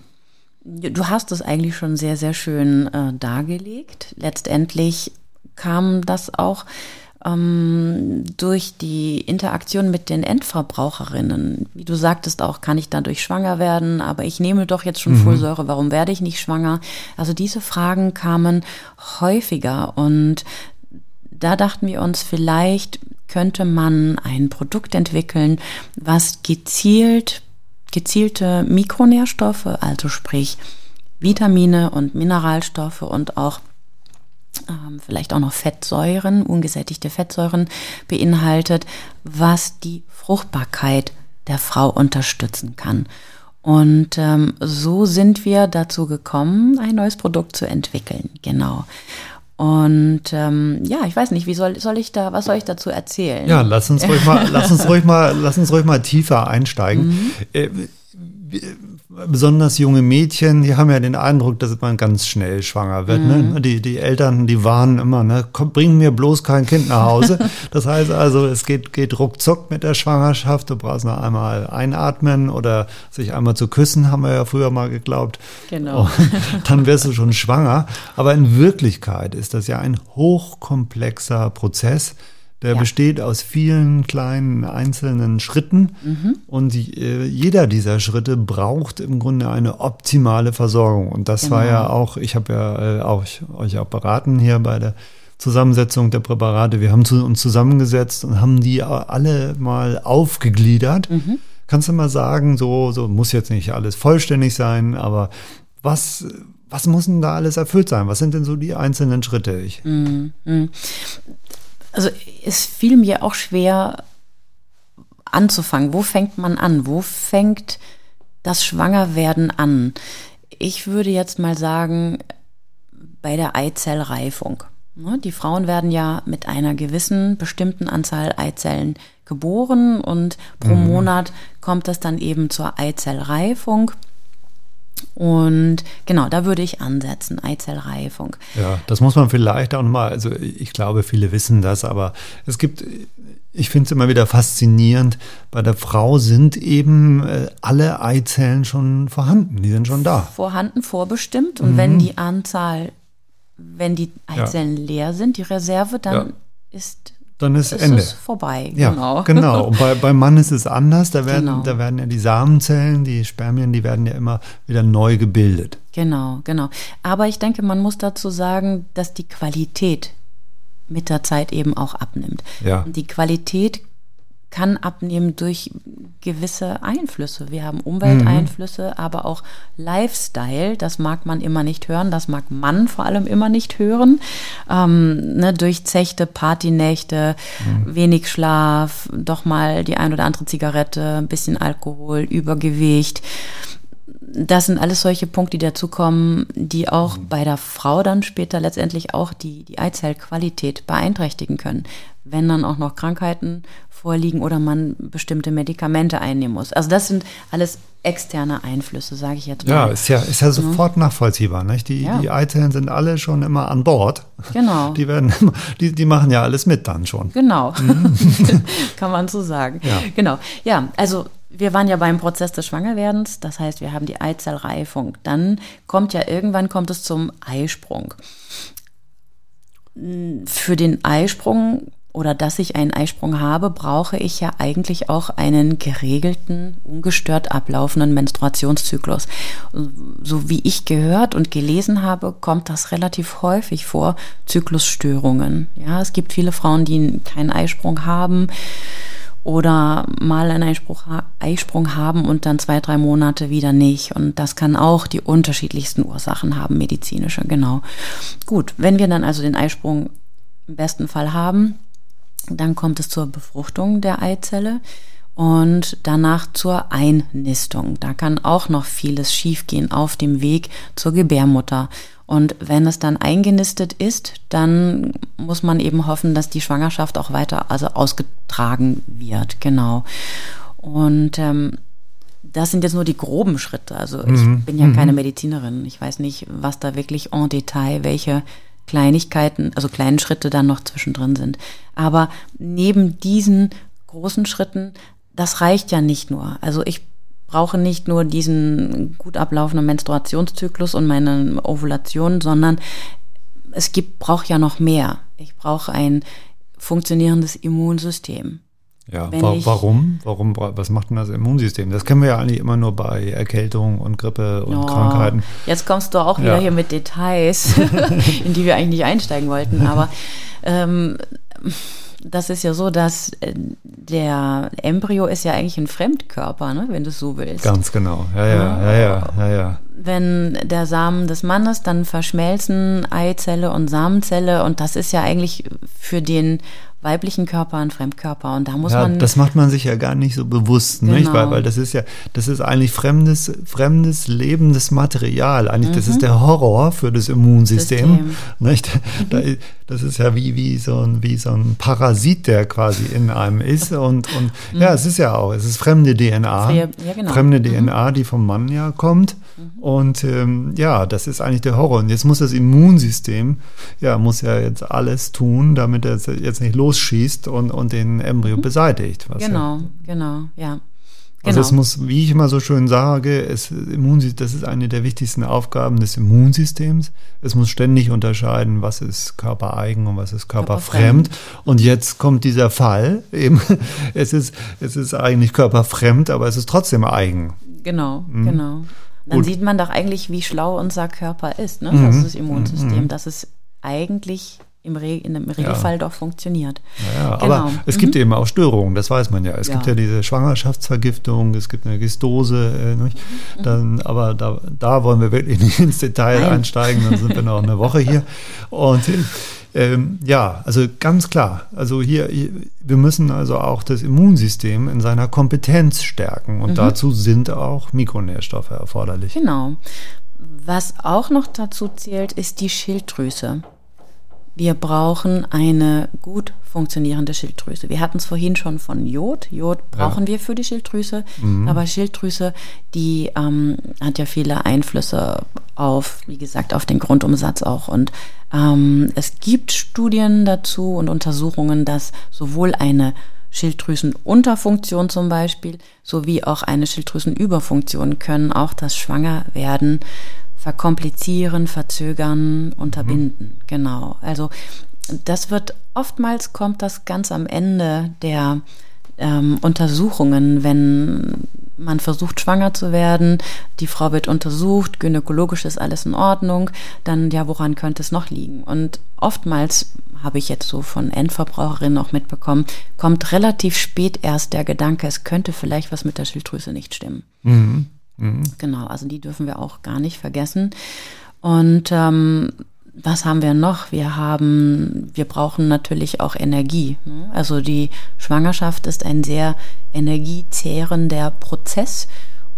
Du hast es eigentlich schon sehr, sehr schön äh, dargelegt. Letztendlich kam das auch ähm, durch die Interaktion mit den Endverbraucherinnen. Wie du sagtest auch, kann ich dadurch schwanger werden, aber ich nehme doch jetzt schon mhm. Folsäure, warum werde ich nicht schwanger? Also diese Fragen kamen häufiger und da dachten wir uns, vielleicht könnte man ein Produkt entwickeln, was gezielt, gezielte Mikronährstoffe, also sprich Vitamine und Mineralstoffe und auch vielleicht auch noch Fettsäuren, ungesättigte Fettsäuren beinhaltet, was die Fruchtbarkeit der Frau unterstützen kann. Und ähm, so sind wir dazu gekommen, ein neues Produkt zu entwickeln. Genau. Und ähm, ja, ich weiß nicht, wie soll, soll ich da, was soll ich dazu erzählen? Ja, lass uns ruhig mal, lass uns ruhig mal, lass uns ruhig mal tiefer einsteigen. Mhm. Äh, besonders junge Mädchen, die haben ja den Eindruck, dass man ganz schnell schwanger wird. Ne? Mhm. Ne? Die, die Eltern, die warnen immer, ne? Komm, bring mir bloß kein Kind nach Hause. das heißt also, es geht, geht ruckzuck mit der Schwangerschaft. Du brauchst noch einmal einatmen oder sich einmal zu küssen, haben wir ja früher mal geglaubt. Genau. Und dann wirst du schon schwanger. Aber in Wirklichkeit ist das ja ein hochkomplexer Prozess der ja. besteht aus vielen kleinen einzelnen Schritten mhm. und äh, jeder dieser Schritte braucht im Grunde eine optimale Versorgung. Und das genau. war ja auch, ich habe ja äh, auch, euch auch beraten hier bei der Zusammensetzung der Präparate. Wir haben zu, uns zusammengesetzt und haben die alle mal aufgegliedert. Mhm. Kannst du mal sagen, so, so muss jetzt nicht alles vollständig sein, aber was, was muss denn da alles erfüllt sein? Was sind denn so die einzelnen Schritte? Ich, mhm. Also es fiel mir auch schwer anzufangen. Wo fängt man an? Wo fängt das Schwangerwerden an? Ich würde jetzt mal sagen, bei der Eizellreifung. Ne, die Frauen werden ja mit einer gewissen bestimmten Anzahl Eizellen geboren und pro mhm. Monat kommt es dann eben zur Eizellreifung. Und genau, da würde ich ansetzen, Eizellreifung. Ja, das muss man vielleicht auch nochmal, also ich glaube, viele wissen das, aber es gibt, ich finde es immer wieder faszinierend, bei der Frau sind eben äh, alle Eizellen schon vorhanden, die sind schon da. Vorhanden, vorbestimmt. Und mhm. wenn die Anzahl, wenn die Eizellen ja. leer sind, die Reserve, dann ja. ist dann ist, ist Ende. Es vorbei. Ja, genau. genau. Und bei, beim Mann ist es anders. Da werden, genau. da werden ja die Samenzellen, die Spermien, die werden ja immer wieder neu gebildet. Genau, genau. Aber ich denke, man muss dazu sagen, dass die Qualität mit der Zeit eben auch abnimmt. Ja. Die Qualität kann abnehmen durch gewisse Einflüsse. Wir haben Umwelteinflüsse, mhm. aber auch Lifestyle. Das mag man immer nicht hören, das mag man vor allem immer nicht hören. Ähm, ne, durchzechte Partynächte, mhm. wenig Schlaf, doch mal die ein oder andere Zigarette, ein bisschen Alkohol, Übergewicht. Das sind alles solche Punkte, die dazukommen, die auch mhm. bei der Frau dann später letztendlich auch die, die Eizellqualität beeinträchtigen können wenn dann auch noch Krankheiten vorliegen oder man bestimmte Medikamente einnehmen muss. Also das sind alles externe Einflüsse, sage ich jetzt mal. Ja, ist ja, ist ja sofort mhm. nachvollziehbar. Nicht? Die, ja. die Eizellen sind alle schon immer an Bord. Genau. Die, werden, die, die machen ja alles mit dann schon. Genau, mhm. kann man so sagen. Ja. Genau, ja, also wir waren ja beim Prozess des Schwangerwerdens, das heißt, wir haben die Eizellreifung. Dann kommt ja irgendwann kommt es zum Eisprung. Für den Eisprung oder dass ich einen Eisprung habe, brauche ich ja eigentlich auch einen geregelten, ungestört ablaufenden Menstruationszyklus. So wie ich gehört und gelesen habe, kommt das relativ häufig vor, Zyklusstörungen. Ja, es gibt viele Frauen, die keinen Eisprung haben oder mal einen Eisprung, Eisprung haben und dann zwei, drei Monate wieder nicht. Und das kann auch die unterschiedlichsten Ursachen haben, medizinische, genau. Gut, wenn wir dann also den Eisprung im besten Fall haben, dann kommt es zur Befruchtung der Eizelle und danach zur Einnistung. Da kann auch noch vieles schiefgehen auf dem Weg zur Gebärmutter. Und wenn es dann eingenistet ist, dann muss man eben hoffen, dass die Schwangerschaft auch weiter also ausgetragen wird. Genau. Und ähm, das sind jetzt nur die groben Schritte. Also ich mhm. bin ja keine mhm. Medizinerin. Ich weiß nicht, was da wirklich en Detail, welche Kleinigkeiten, also kleinen Schritte dann noch zwischendrin sind. Aber neben diesen großen Schritten, das reicht ja nicht nur. Also ich brauche nicht nur diesen gut ablaufenden Menstruationszyklus und meine Ovulation, sondern es gibt, braucht ja noch mehr. Ich brauche ein funktionierendes Immunsystem. Ja, wa warum? Warum? Was macht denn das Immunsystem? Das kennen wir ja eigentlich immer nur bei Erkältung und Grippe und oh, Krankheiten. Jetzt kommst du auch wieder ja. hier mit Details, in die wir eigentlich nicht einsteigen wollten. Aber ähm, das ist ja so, dass äh, der Embryo ist ja eigentlich ein Fremdkörper, ne, wenn du es so willst. Ganz genau. Ja, ja, ja, ja, ja, ja. Wenn der Samen des Mannes dann verschmelzen, Eizelle und Samenzelle, und das ist ja eigentlich für den weiblichen Körper ein Fremdkörper und da muss ja, man. Das macht man sich ja gar nicht so bewusst, genau. nicht? Weil, weil das ist ja, das ist eigentlich fremdes, fremdes, lebendes Material. Eigentlich, mhm. das ist mhm. der Horror für das Immunsystem. System. Nicht? Mhm. das ist ja wie, wie, so ein, wie so ein Parasit, der quasi in einem ist. Und, und mhm. ja, es ist ja auch, es ist fremde DNA. Ja, genau. Fremde DNA, mhm. die vom Mann ja kommt. Mhm. Und ähm, ja, das ist eigentlich der Horror. Und jetzt muss das Immunsystem, ja, muss ja jetzt alles tun, damit er jetzt nicht losschießt und, und den Embryo mhm. beseitigt. genau, ja, genau, ja. Also es genau. muss, wie ich immer so schön sage, es, das ist eine der wichtigsten Aufgaben des Immunsystems. Es muss ständig unterscheiden, was ist körpereigen und was ist körperfremd. körperfremd. Und jetzt kommt dieser Fall, eben, es ist, es ist eigentlich körperfremd, aber es ist trotzdem eigen. Genau, mhm. genau. Dann Gut. sieht man doch eigentlich, wie schlau unser Körper ist, ne? Mhm. Das ist das Immunsystem, mhm. dass es eigentlich im, Re in dem Regelfall ja. doch funktioniert. Ja, ja. Genau. aber es gibt mhm. eben auch Störungen, das weiß man ja. Es ja. gibt ja diese Schwangerschaftsvergiftung, es gibt eine Gistose, äh, mhm. Dann, aber da, da wollen wir wirklich nicht ins Detail Nein. einsteigen, dann sind wir noch eine Woche hier. Und ähm, ja, also ganz klar. Also hier, wir müssen also auch das Immunsystem in seiner Kompetenz stärken und mhm. dazu sind auch Mikronährstoffe erforderlich. Genau. Was auch noch dazu zählt, ist die Schilddrüse. Wir brauchen eine gut funktionierende Schilddrüse. Wir hatten es vorhin schon von Jod. Jod brauchen ja. wir für die Schilddrüse, mhm. aber Schilddrüse, die ähm, hat ja viele Einflüsse auf, wie gesagt, auf den Grundumsatz auch. Und ähm, es gibt Studien dazu und Untersuchungen, dass sowohl eine Schilddrüsenunterfunktion zum Beispiel, sowie auch eine Schilddrüsenüberfunktion können auch das Schwangerwerden verkomplizieren, verzögern, unterbinden. Mhm. Genau. Also das wird oftmals kommt das ganz am Ende der ähm, Untersuchungen, wenn man versucht, schwanger zu werden, die Frau wird untersucht, gynäkologisch ist alles in Ordnung, dann ja, woran könnte es noch liegen? Und oftmals habe ich jetzt so von Endverbraucherinnen auch mitbekommen, kommt relativ spät erst der Gedanke, es könnte vielleicht was mit der Schilddrüse nicht stimmen. Mhm. Mhm. Genau, also die dürfen wir auch gar nicht vergessen. Und ähm, was haben wir noch? Wir haben, wir brauchen natürlich auch Energie. Ne? Also die Schwangerschaft ist ein sehr energiezehrender Prozess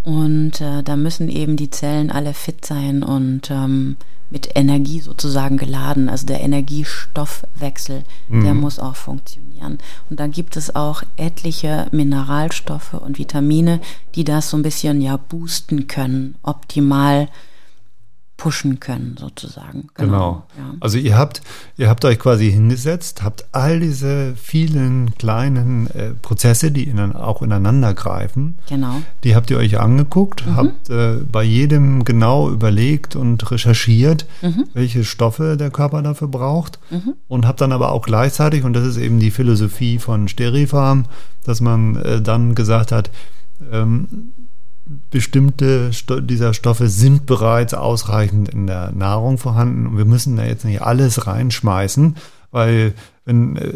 und äh, da müssen eben die Zellen alle fit sein und ähm, mit Energie sozusagen geladen. Also der Energiestoffwechsel, mhm. der muss auch funktionieren. Und da gibt es auch etliche Mineralstoffe und Vitamine, die das so ein bisschen ja boosten können, optimal pushen können, sozusagen. Genau. genau. Ja. Also ihr habt, ihr habt euch quasi hingesetzt, habt all diese vielen kleinen äh, Prozesse, die in, auch ineinander greifen. Genau. Die habt ihr euch angeguckt, mhm. habt äh, bei jedem genau überlegt und recherchiert, mhm. welche Stoffe der Körper dafür braucht. Mhm. Und habt dann aber auch gleichzeitig, und das ist eben die Philosophie von Sterifarm, dass man äh, dann gesagt hat, ähm, bestimmte Sto dieser Stoffe sind bereits ausreichend in der Nahrung vorhanden und wir müssen da jetzt nicht alles reinschmeißen, weil wenn äh,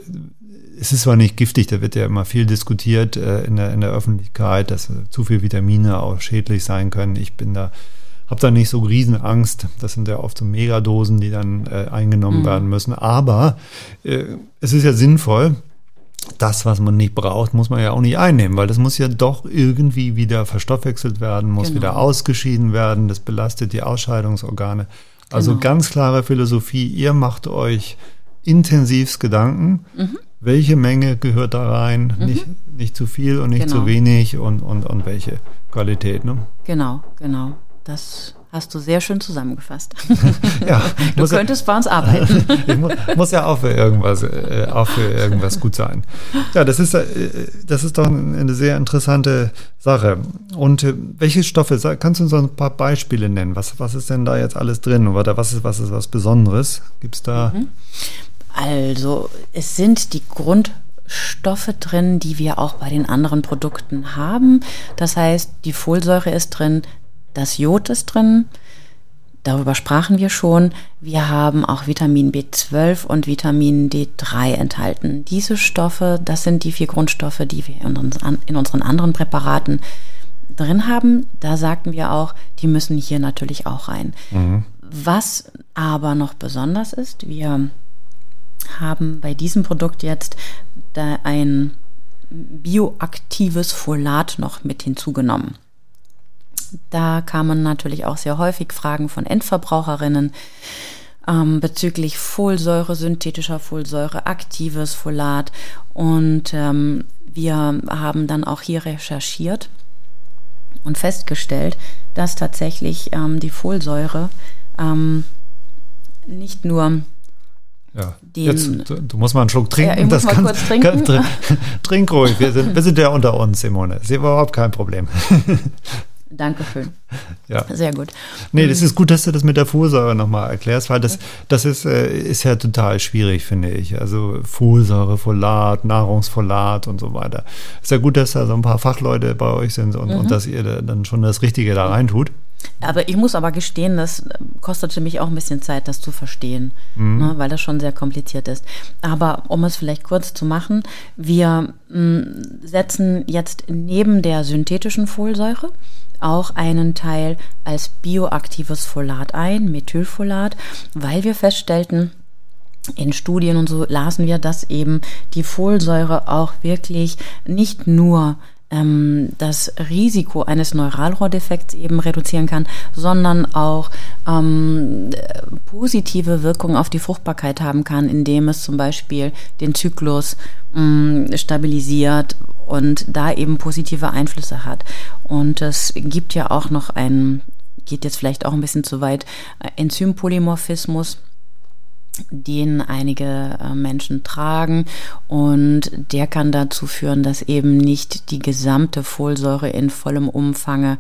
es ist zwar nicht giftig, da wird ja immer viel diskutiert äh, in, der, in der Öffentlichkeit, dass zu viel Vitamine auch schädlich sein können. Ich bin da, habe da nicht so riesen Angst. Das sind ja oft so Megadosen, die dann äh, eingenommen mhm. werden müssen. Aber äh, es ist ja sinnvoll, das, was man nicht braucht, muss man ja auch nicht einnehmen, weil das muss ja doch irgendwie wieder verstoffwechselt werden, muss genau. wieder ausgeschieden werden, das belastet die Ausscheidungsorgane. Also genau. ganz klare Philosophie, ihr macht euch intensivst Gedanken, mhm. welche Menge gehört da rein, mhm. nicht, nicht zu viel und nicht genau. zu wenig und, und, und welche Qualität. Ne? Genau, genau. Das Hast du sehr schön zusammengefasst. ja, du könntest ja, bei uns arbeiten. ich muss, muss, ja auch für irgendwas, äh, auch für irgendwas gut sein. Ja, das ist, äh, das ist doch eine sehr interessante Sache. Und äh, welche Stoffe, kannst du uns ein paar Beispiele nennen? Was, was ist denn da jetzt alles drin? Oder was ist, was ist was Besonderes? Gibt es da? Mhm. Also, es sind die Grundstoffe drin, die wir auch bei den anderen Produkten haben. Das heißt, die Folsäure ist drin, das Jod ist drin. Darüber sprachen wir schon. Wir haben auch Vitamin B12 und Vitamin D3 enthalten. Diese Stoffe, das sind die vier Grundstoffe, die wir in unseren, anderen Präparaten drin haben. Da sagten wir auch, die müssen hier natürlich auch rein. Mhm. Was aber noch besonders ist, wir haben bei diesem Produkt jetzt da ein bioaktives Folat noch mit hinzugenommen. Da kamen natürlich auch sehr häufig Fragen von Endverbraucherinnen ähm, bezüglich Folsäure, synthetischer Folsäure, aktives Folat. Und ähm, wir haben dann auch hier recherchiert und festgestellt, dass tatsächlich ähm, die Folsäure ähm, nicht nur ja, den, jetzt, du, musst mal einen Schluck trinken. Ja, das kurz trinken. Kann, trink ruhig, wir sind, wir sind ja unter uns, Simone. Ist überhaupt kein Problem. Dankeschön. Ja. Sehr gut. Nee, das ist gut, dass du das mit der Folsäure nochmal erklärst, weil das, das ist, äh, ist ja total schwierig, finde ich. Also Folsäure, Folat, Nahrungsfolat und so weiter. Ist ja gut, dass da so ein paar Fachleute bei euch sind und, mhm. und dass ihr dann schon das Richtige da reintut. Aber ich muss aber gestehen, das kostete mich auch ein bisschen Zeit, das zu verstehen, mhm. ne, weil das schon sehr kompliziert ist. Aber um es vielleicht kurz zu machen, wir mh, mm, setzen jetzt neben der synthetischen Folsäure auch einen Teil als bioaktives Folat ein, Methylfolat, weil wir feststellten, in Studien und so lasen wir, dass eben die Folsäure auch wirklich nicht nur ähm, das Risiko eines Neuralrohrdefekts eben reduzieren kann, sondern auch ähm, positive Wirkungen auf die Fruchtbarkeit haben kann, indem es zum Beispiel den Zyklus mh, stabilisiert und da eben positive Einflüsse hat. Und es gibt ja auch noch ein, geht jetzt vielleicht auch ein bisschen zu weit, Enzympolymorphismus den einige äh, Menschen tragen und der kann dazu führen, dass eben nicht die gesamte Folsäure in vollem Umfange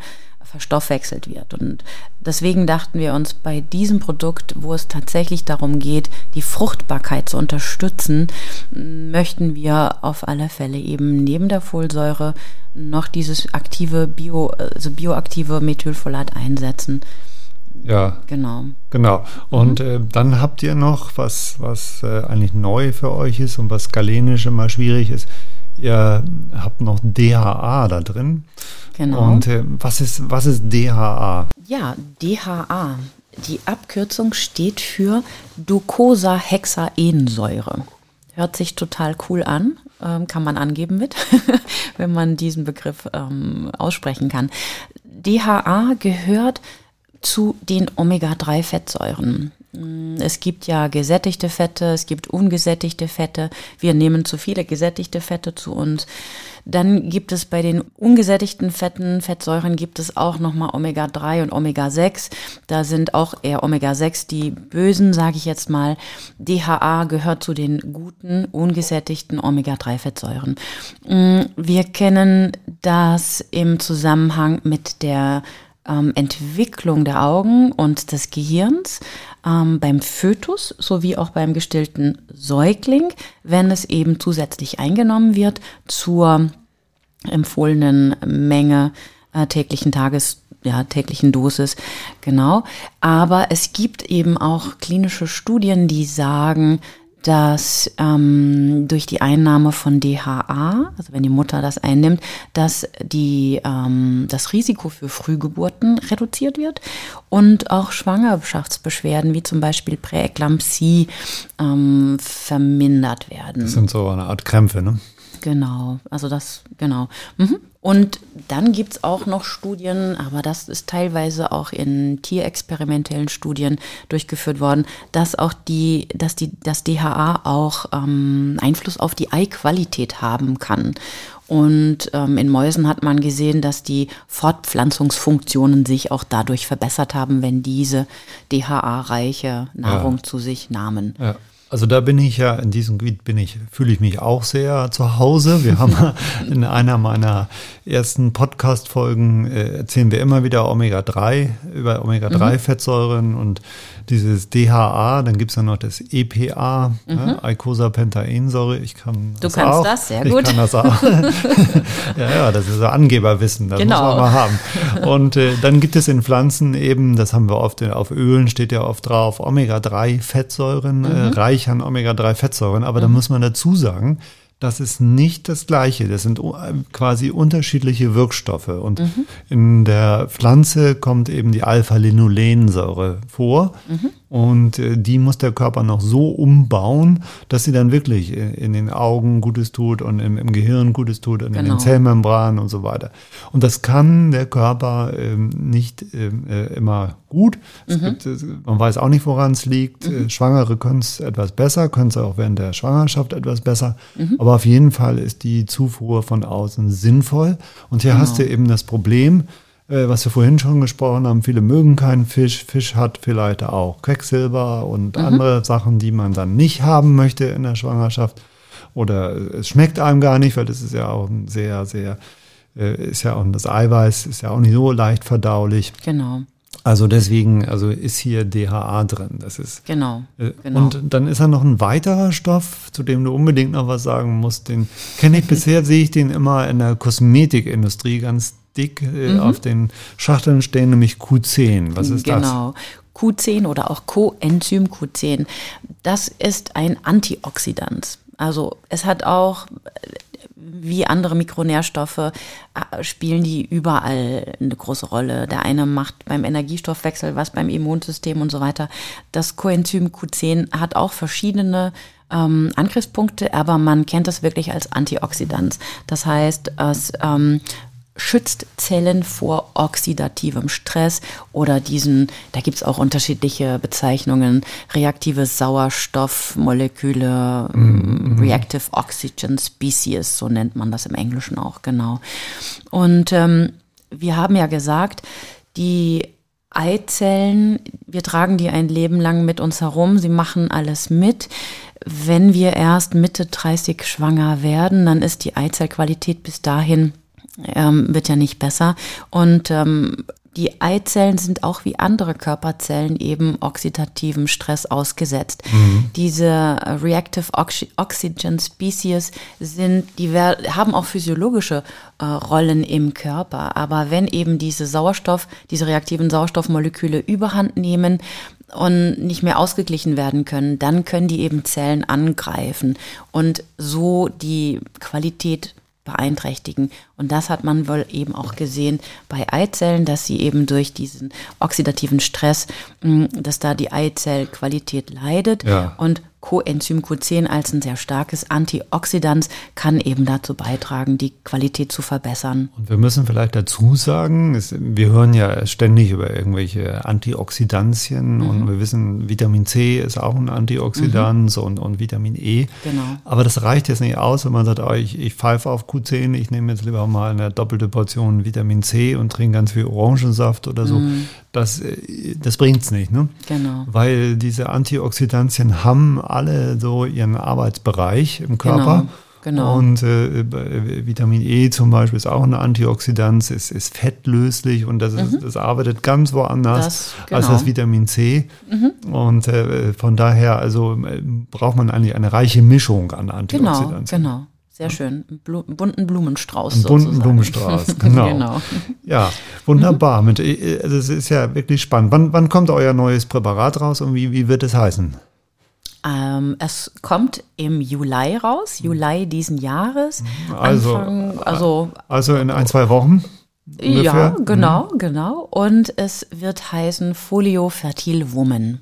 verstoffwechselt wird. Und deswegen dachten wir uns bei diesem Produkt, wo es tatsächlich darum geht, die Fruchtbarkeit zu unterstützen, möchten wir auf alle Fälle eben neben der Folsäure noch dieses aktive Bio, also bioaktive Methylfolat einsetzen. Ja. Genau. Genau. Und mhm. äh, dann habt ihr noch, was, was äh, eigentlich neu für euch ist und was galenisch immer schwierig ist, ihr habt noch DHA da drin. Genau. Und äh, was, ist, was ist DHA? Ja, DHA. Die Abkürzung steht für Docosahexaensäure. Hört sich total cool an, ähm, kann man angeben mit, wenn man diesen Begriff ähm, aussprechen kann. DHA gehört zu den Omega-3-Fettsäuren. Mm, es gibt ja gesättigte Fette, es gibt ungesättigte Fette. Wir nehmen zu viele gesättigte Fette zu uns. Dann gibt es bei den ungesättigten Fetten, Fettsäuren gibt es auch nochmal Omega-3 und Omega-6. Da sind auch eher Omega-6 die bösen, sage ich jetzt mal. DHA gehört zu den guten, ungesättigten Omega-3-Fettsäuren. Mm, wir kennen das im Zusammenhang mit der ähm, Entwicklung der Augen und des Gehirns ähm, beim Fötus sowie auch beim gestillten Säugling, wenn es eben zusätzlich eingenommen wird zur empfohlenen Menge äh, täglichen Tages ja, täglichen Dosis, genau. Aber es gibt eben auch klinische Studien, die sagen, dass ähm, durch die Einnahme von DHA, also wenn die Mutter das einnimmt, dass die, ähm, das Risiko für Frühgeburten reduziert wird und auch Schwangerschaftsbeschwerden wie zum Beispiel Präeklampsie ähm, vermindert werden. Das sind so eine Art Krämpfe, ne? Genau, also das, genau. Mhm. Und dann gibt's auch noch Studien, aber das ist teilweise auch in tierexperimentellen Studien durchgeführt worden, dass auch die, dass die, das DHA auch ähm, Einfluss auf die Eiqualität haben kann. Und ähm, in Mäusen hat man gesehen, dass die Fortpflanzungsfunktionen sich auch dadurch verbessert haben, wenn diese DHA-reiche Nahrung ja. zu sich nahmen. Ja. Also da bin ich ja, in diesem Gebiet bin ich, fühle ich mich auch sehr zu Hause. Wir haben in einer meiner ersten Podcast-Folgen äh, erzählen wir immer wieder Omega-3, über Omega-3-Fettsäuren mhm. und dieses DHA, dann gibt es ja noch das EPA, mhm. ja, Eicosapentaensäure. Ich kann du das kannst auch. das, sehr gut. Ich kann das auch. ja, ja, das ist so Angeberwissen, das genau. muss man mal haben. Und äh, dann gibt es in Pflanzen eben, das haben wir oft, auf Ölen steht ja oft drauf, Omega-3-Fettsäuren, äh, mhm. äh, reich an Omega-3-Fettsäuren. Aber mhm. da muss man dazu sagen, das ist nicht das Gleiche. Das sind quasi unterschiedliche Wirkstoffe. Und mhm. in der Pflanze kommt eben die Alpha-Linolensäure vor. Mhm. Und äh, die muss der Körper noch so umbauen, dass sie dann wirklich in den Augen Gutes tut und im, im Gehirn Gutes tut und genau. in den genau. Zellmembranen und so weiter. Und das kann der Körper ähm, nicht ähm, äh, immer gut. Mhm. Gibt, man weiß auch nicht, woran es liegt. Mhm. Äh, Schwangere können es etwas besser, können es auch während der Schwangerschaft etwas besser. Mhm. Aber auf jeden Fall ist die Zufuhr von außen sinnvoll. Und hier genau. hast du eben das Problem, äh, was wir vorhin schon gesprochen haben, viele mögen keinen Fisch. Fisch hat vielleicht auch Quecksilber und mhm. andere Sachen, die man dann nicht haben möchte in der Schwangerschaft. Oder es schmeckt einem gar nicht, weil das ist ja auch ein sehr, sehr, äh, ist ja auch das Eiweiß, ist ja auch nicht so leicht verdaulich. Genau. Also deswegen, also ist hier DHA drin. Das ist genau, äh, genau. Und dann ist da noch ein weiterer Stoff, zu dem du unbedingt noch was sagen musst. Den kenne ich bisher, sehe ich den immer in der Kosmetikindustrie ganz dick äh, mhm. auf den Schachteln stehen, nämlich Q10. Was ist genau. das? Genau. Q10 oder auch Coenzym Q10. Das ist ein Antioxidant. Also es hat auch wie andere Mikronährstoffe äh, spielen die überall eine große Rolle. Der eine macht beim Energiestoffwechsel was beim Immunsystem und so weiter. Das Coenzym Q10 hat auch verschiedene ähm, Angriffspunkte, aber man kennt das wirklich als Antioxidant. Das heißt, es ähm, schützt Zellen vor oxidativem Stress oder diesen, da gibt es auch unterschiedliche Bezeichnungen, reaktive Sauerstoffmoleküle, -hmm. Reactive Oxygen Species, so nennt man das im Englischen auch genau. Und ähm, wir haben ja gesagt, die Eizellen, wir tragen die ein Leben lang mit uns herum, sie machen alles mit. Wenn wir erst Mitte 30 schwanger werden, dann ist die Eizellqualität bis dahin ähm, wird ja nicht besser. Und ähm, die Eizellen sind auch wie andere Körperzellen eben oxidativem Stress ausgesetzt. Mhm. Diese Reactive Oxy Oxygen Species sind, die haben auch physiologische äh, Rollen im Körper. Aber wenn eben diese Sauerstoff, diese reaktiven Sauerstoffmoleküle überhand nehmen, und nicht mehr ausgeglichen werden können, dann können die eben Zellen angreifen und so die Qualität beeinträchtigen. Und das hat man wohl eben auch gesehen bei Eizellen, dass sie eben durch diesen oxidativen Stress, mm, dass da die Eizellqualität leidet. Ja. Und Coenzym Q10 als ein sehr starkes Antioxidant kann eben dazu beitragen, die Qualität zu verbessern. Und wir müssen vielleicht dazu sagen, es, wir hören ja ständig über irgendwelche Antioxidantien mhm. und wir wissen, Vitamin C ist auch ein Antioxidant mhm. und, und Vitamin E. Genau. Aber das reicht jetzt nicht aus, wenn man sagt, oh, ich, ich pfeife auf Q10, ich nehme jetzt lieber mal eine doppelte Portion Vitamin C und trinke ganz viel Orangensaft oder so. Mhm. Das, äh, das bringt es nicht, ne? Genau. Weil diese Antioxidantien haben alle so ihren Arbeitsbereich im Körper. Genau. Genau. Und äh, Vitamin E zum Beispiel ist auch ein Antioxidant, ist, ist fettlöslich und das, ist, mhm. das arbeitet ganz woanders das, genau. als das Vitamin C. Mhm. Und äh, von daher also äh, braucht man eigentlich eine reiche Mischung an genau, Antioxidantien. Genau, genau. Sehr schön. Blu bunten Blumenstrauß. Einen bunten Blumenstrauß, genau. genau. Ja, wunderbar. Mhm. Mit, äh, also es ist ja wirklich spannend. Wann, wann kommt euer neues Präparat raus und wie, wie wird es heißen? Ähm, es kommt im Juli raus, Juli diesen Jahres. Also, Anfang, also, also in ein, zwei Wochen? Ungefähr? Ja, genau, mhm. genau. Und es wird heißen Folio Fertil Woman.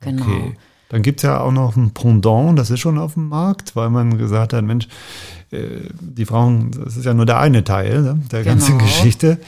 Genau. Okay. Dann gibt es ja auch noch ein Pendant, das ist schon auf dem Markt, weil man gesagt hat, Mensch, die Frauen, das ist ja nur der eine Teil ne, der genau. ganzen Geschichte.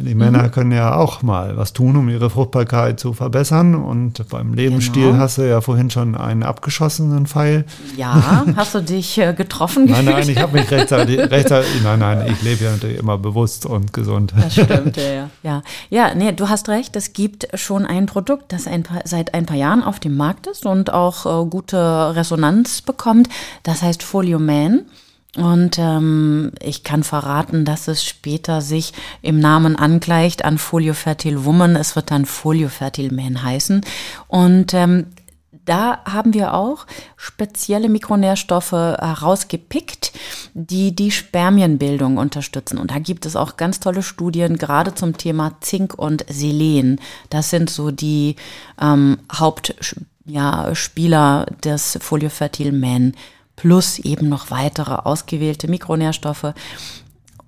Die Männer mhm. können ja auch mal was tun, um ihre Fruchtbarkeit zu verbessern. Und beim Lebensstil genau. hast du ja vorhin schon einen abgeschossenen Pfeil. Ja, hast du dich äh, getroffen? nein, nein, ich habe mich rechtzeitig, rechtzeitig, nein, nein, ich lebe ja natürlich immer bewusst und gesund. Das stimmt, ja, ja. Ja, ja nee, du hast recht, es gibt schon ein Produkt, das ein paar, seit ein paar Jahren auf dem Markt ist und auch äh, gute Resonanz bekommt. Das heißt Folio Man. Und ähm, ich kann verraten, dass es später sich im Namen angleicht an Folio Fertil Woman. Es wird dann Folio Fertil Man heißen. Und ähm, da haben wir auch spezielle Mikronährstoffe herausgepickt, die die Spermienbildung unterstützen. Und da gibt es auch ganz tolle Studien, gerade zum Thema Zink und Selen. Das sind so die ähm, Hauptspieler ja, des Folio Fertil Man plus eben noch weitere ausgewählte Mikronährstoffe,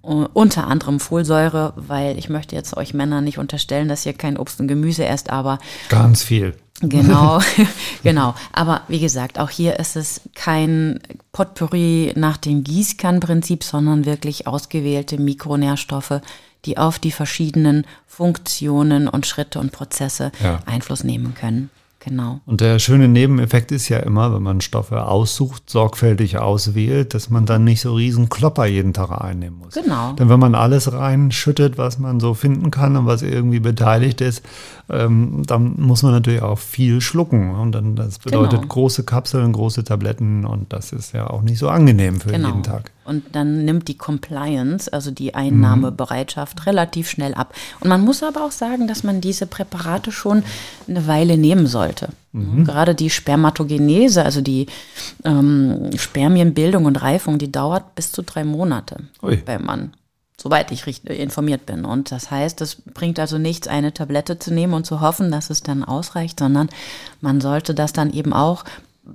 unter anderem Folsäure, weil ich möchte jetzt euch Männer nicht unterstellen, dass ihr kein Obst und Gemüse esst, aber ganz viel. Genau, genau. Aber wie gesagt, auch hier ist es kein Potpourri nach dem Gießkannenprinzip, sondern wirklich ausgewählte Mikronährstoffe, die auf die verschiedenen Funktionen und Schritte und Prozesse ja. Einfluss nehmen können. Genau. Und der schöne Nebeneffekt ist ja immer, wenn man Stoffe aussucht, sorgfältig auswählt, dass man dann nicht so riesen Klopper jeden Tag einnehmen muss. Genau. Denn wenn man alles reinschüttet, was man so finden kann und was irgendwie beteiligt ist, ähm, dann muss man natürlich auch viel schlucken. Und dann das bedeutet genau. große Kapseln, große Tabletten und das ist ja auch nicht so angenehm für genau. jeden Tag. Und dann nimmt die Compliance, also die Einnahmebereitschaft, mhm. relativ schnell ab. Und man muss aber auch sagen, dass man diese Präparate schon eine Weile nehmen sollte. Mhm. Gerade die Spermatogenese, also die ähm, Spermienbildung und Reifung, die dauert bis zu drei Monate Ui. beim Mann soweit ich richtig informiert bin. Und das heißt, es bringt also nichts, eine Tablette zu nehmen und zu hoffen, dass es dann ausreicht, sondern man sollte das dann eben auch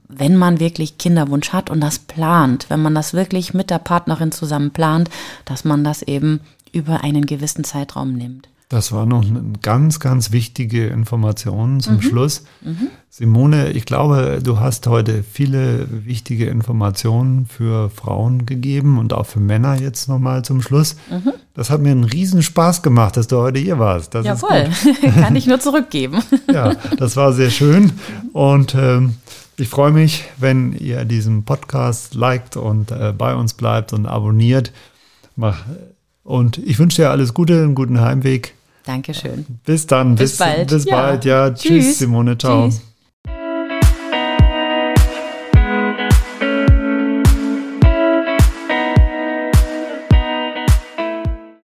wenn man wirklich Kinderwunsch hat und das plant, wenn man das wirklich mit der Partnerin zusammen plant, dass man das eben über einen gewissen Zeitraum nimmt. Das war noch eine ganz, ganz wichtige Information zum mhm. Schluss. Mhm. Simone, ich glaube, du hast heute viele wichtige Informationen für Frauen gegeben und auch für Männer jetzt nochmal zum Schluss. Mhm. Das hat mir einen riesen Spaß gemacht, dass du heute hier warst. Das Jawohl, kann ich nur zurückgeben. ja, das war sehr schön und ähm, ich freue mich, wenn ihr diesen Podcast liked und äh, bei uns bleibt und abonniert. Und ich wünsche dir alles Gute, einen guten Heimweg. Dankeschön. Bis dann. Bis, bis bald. Bis ja. bald. Ja. Tschüss, Tschüss Simone. Ciao. Tschüss.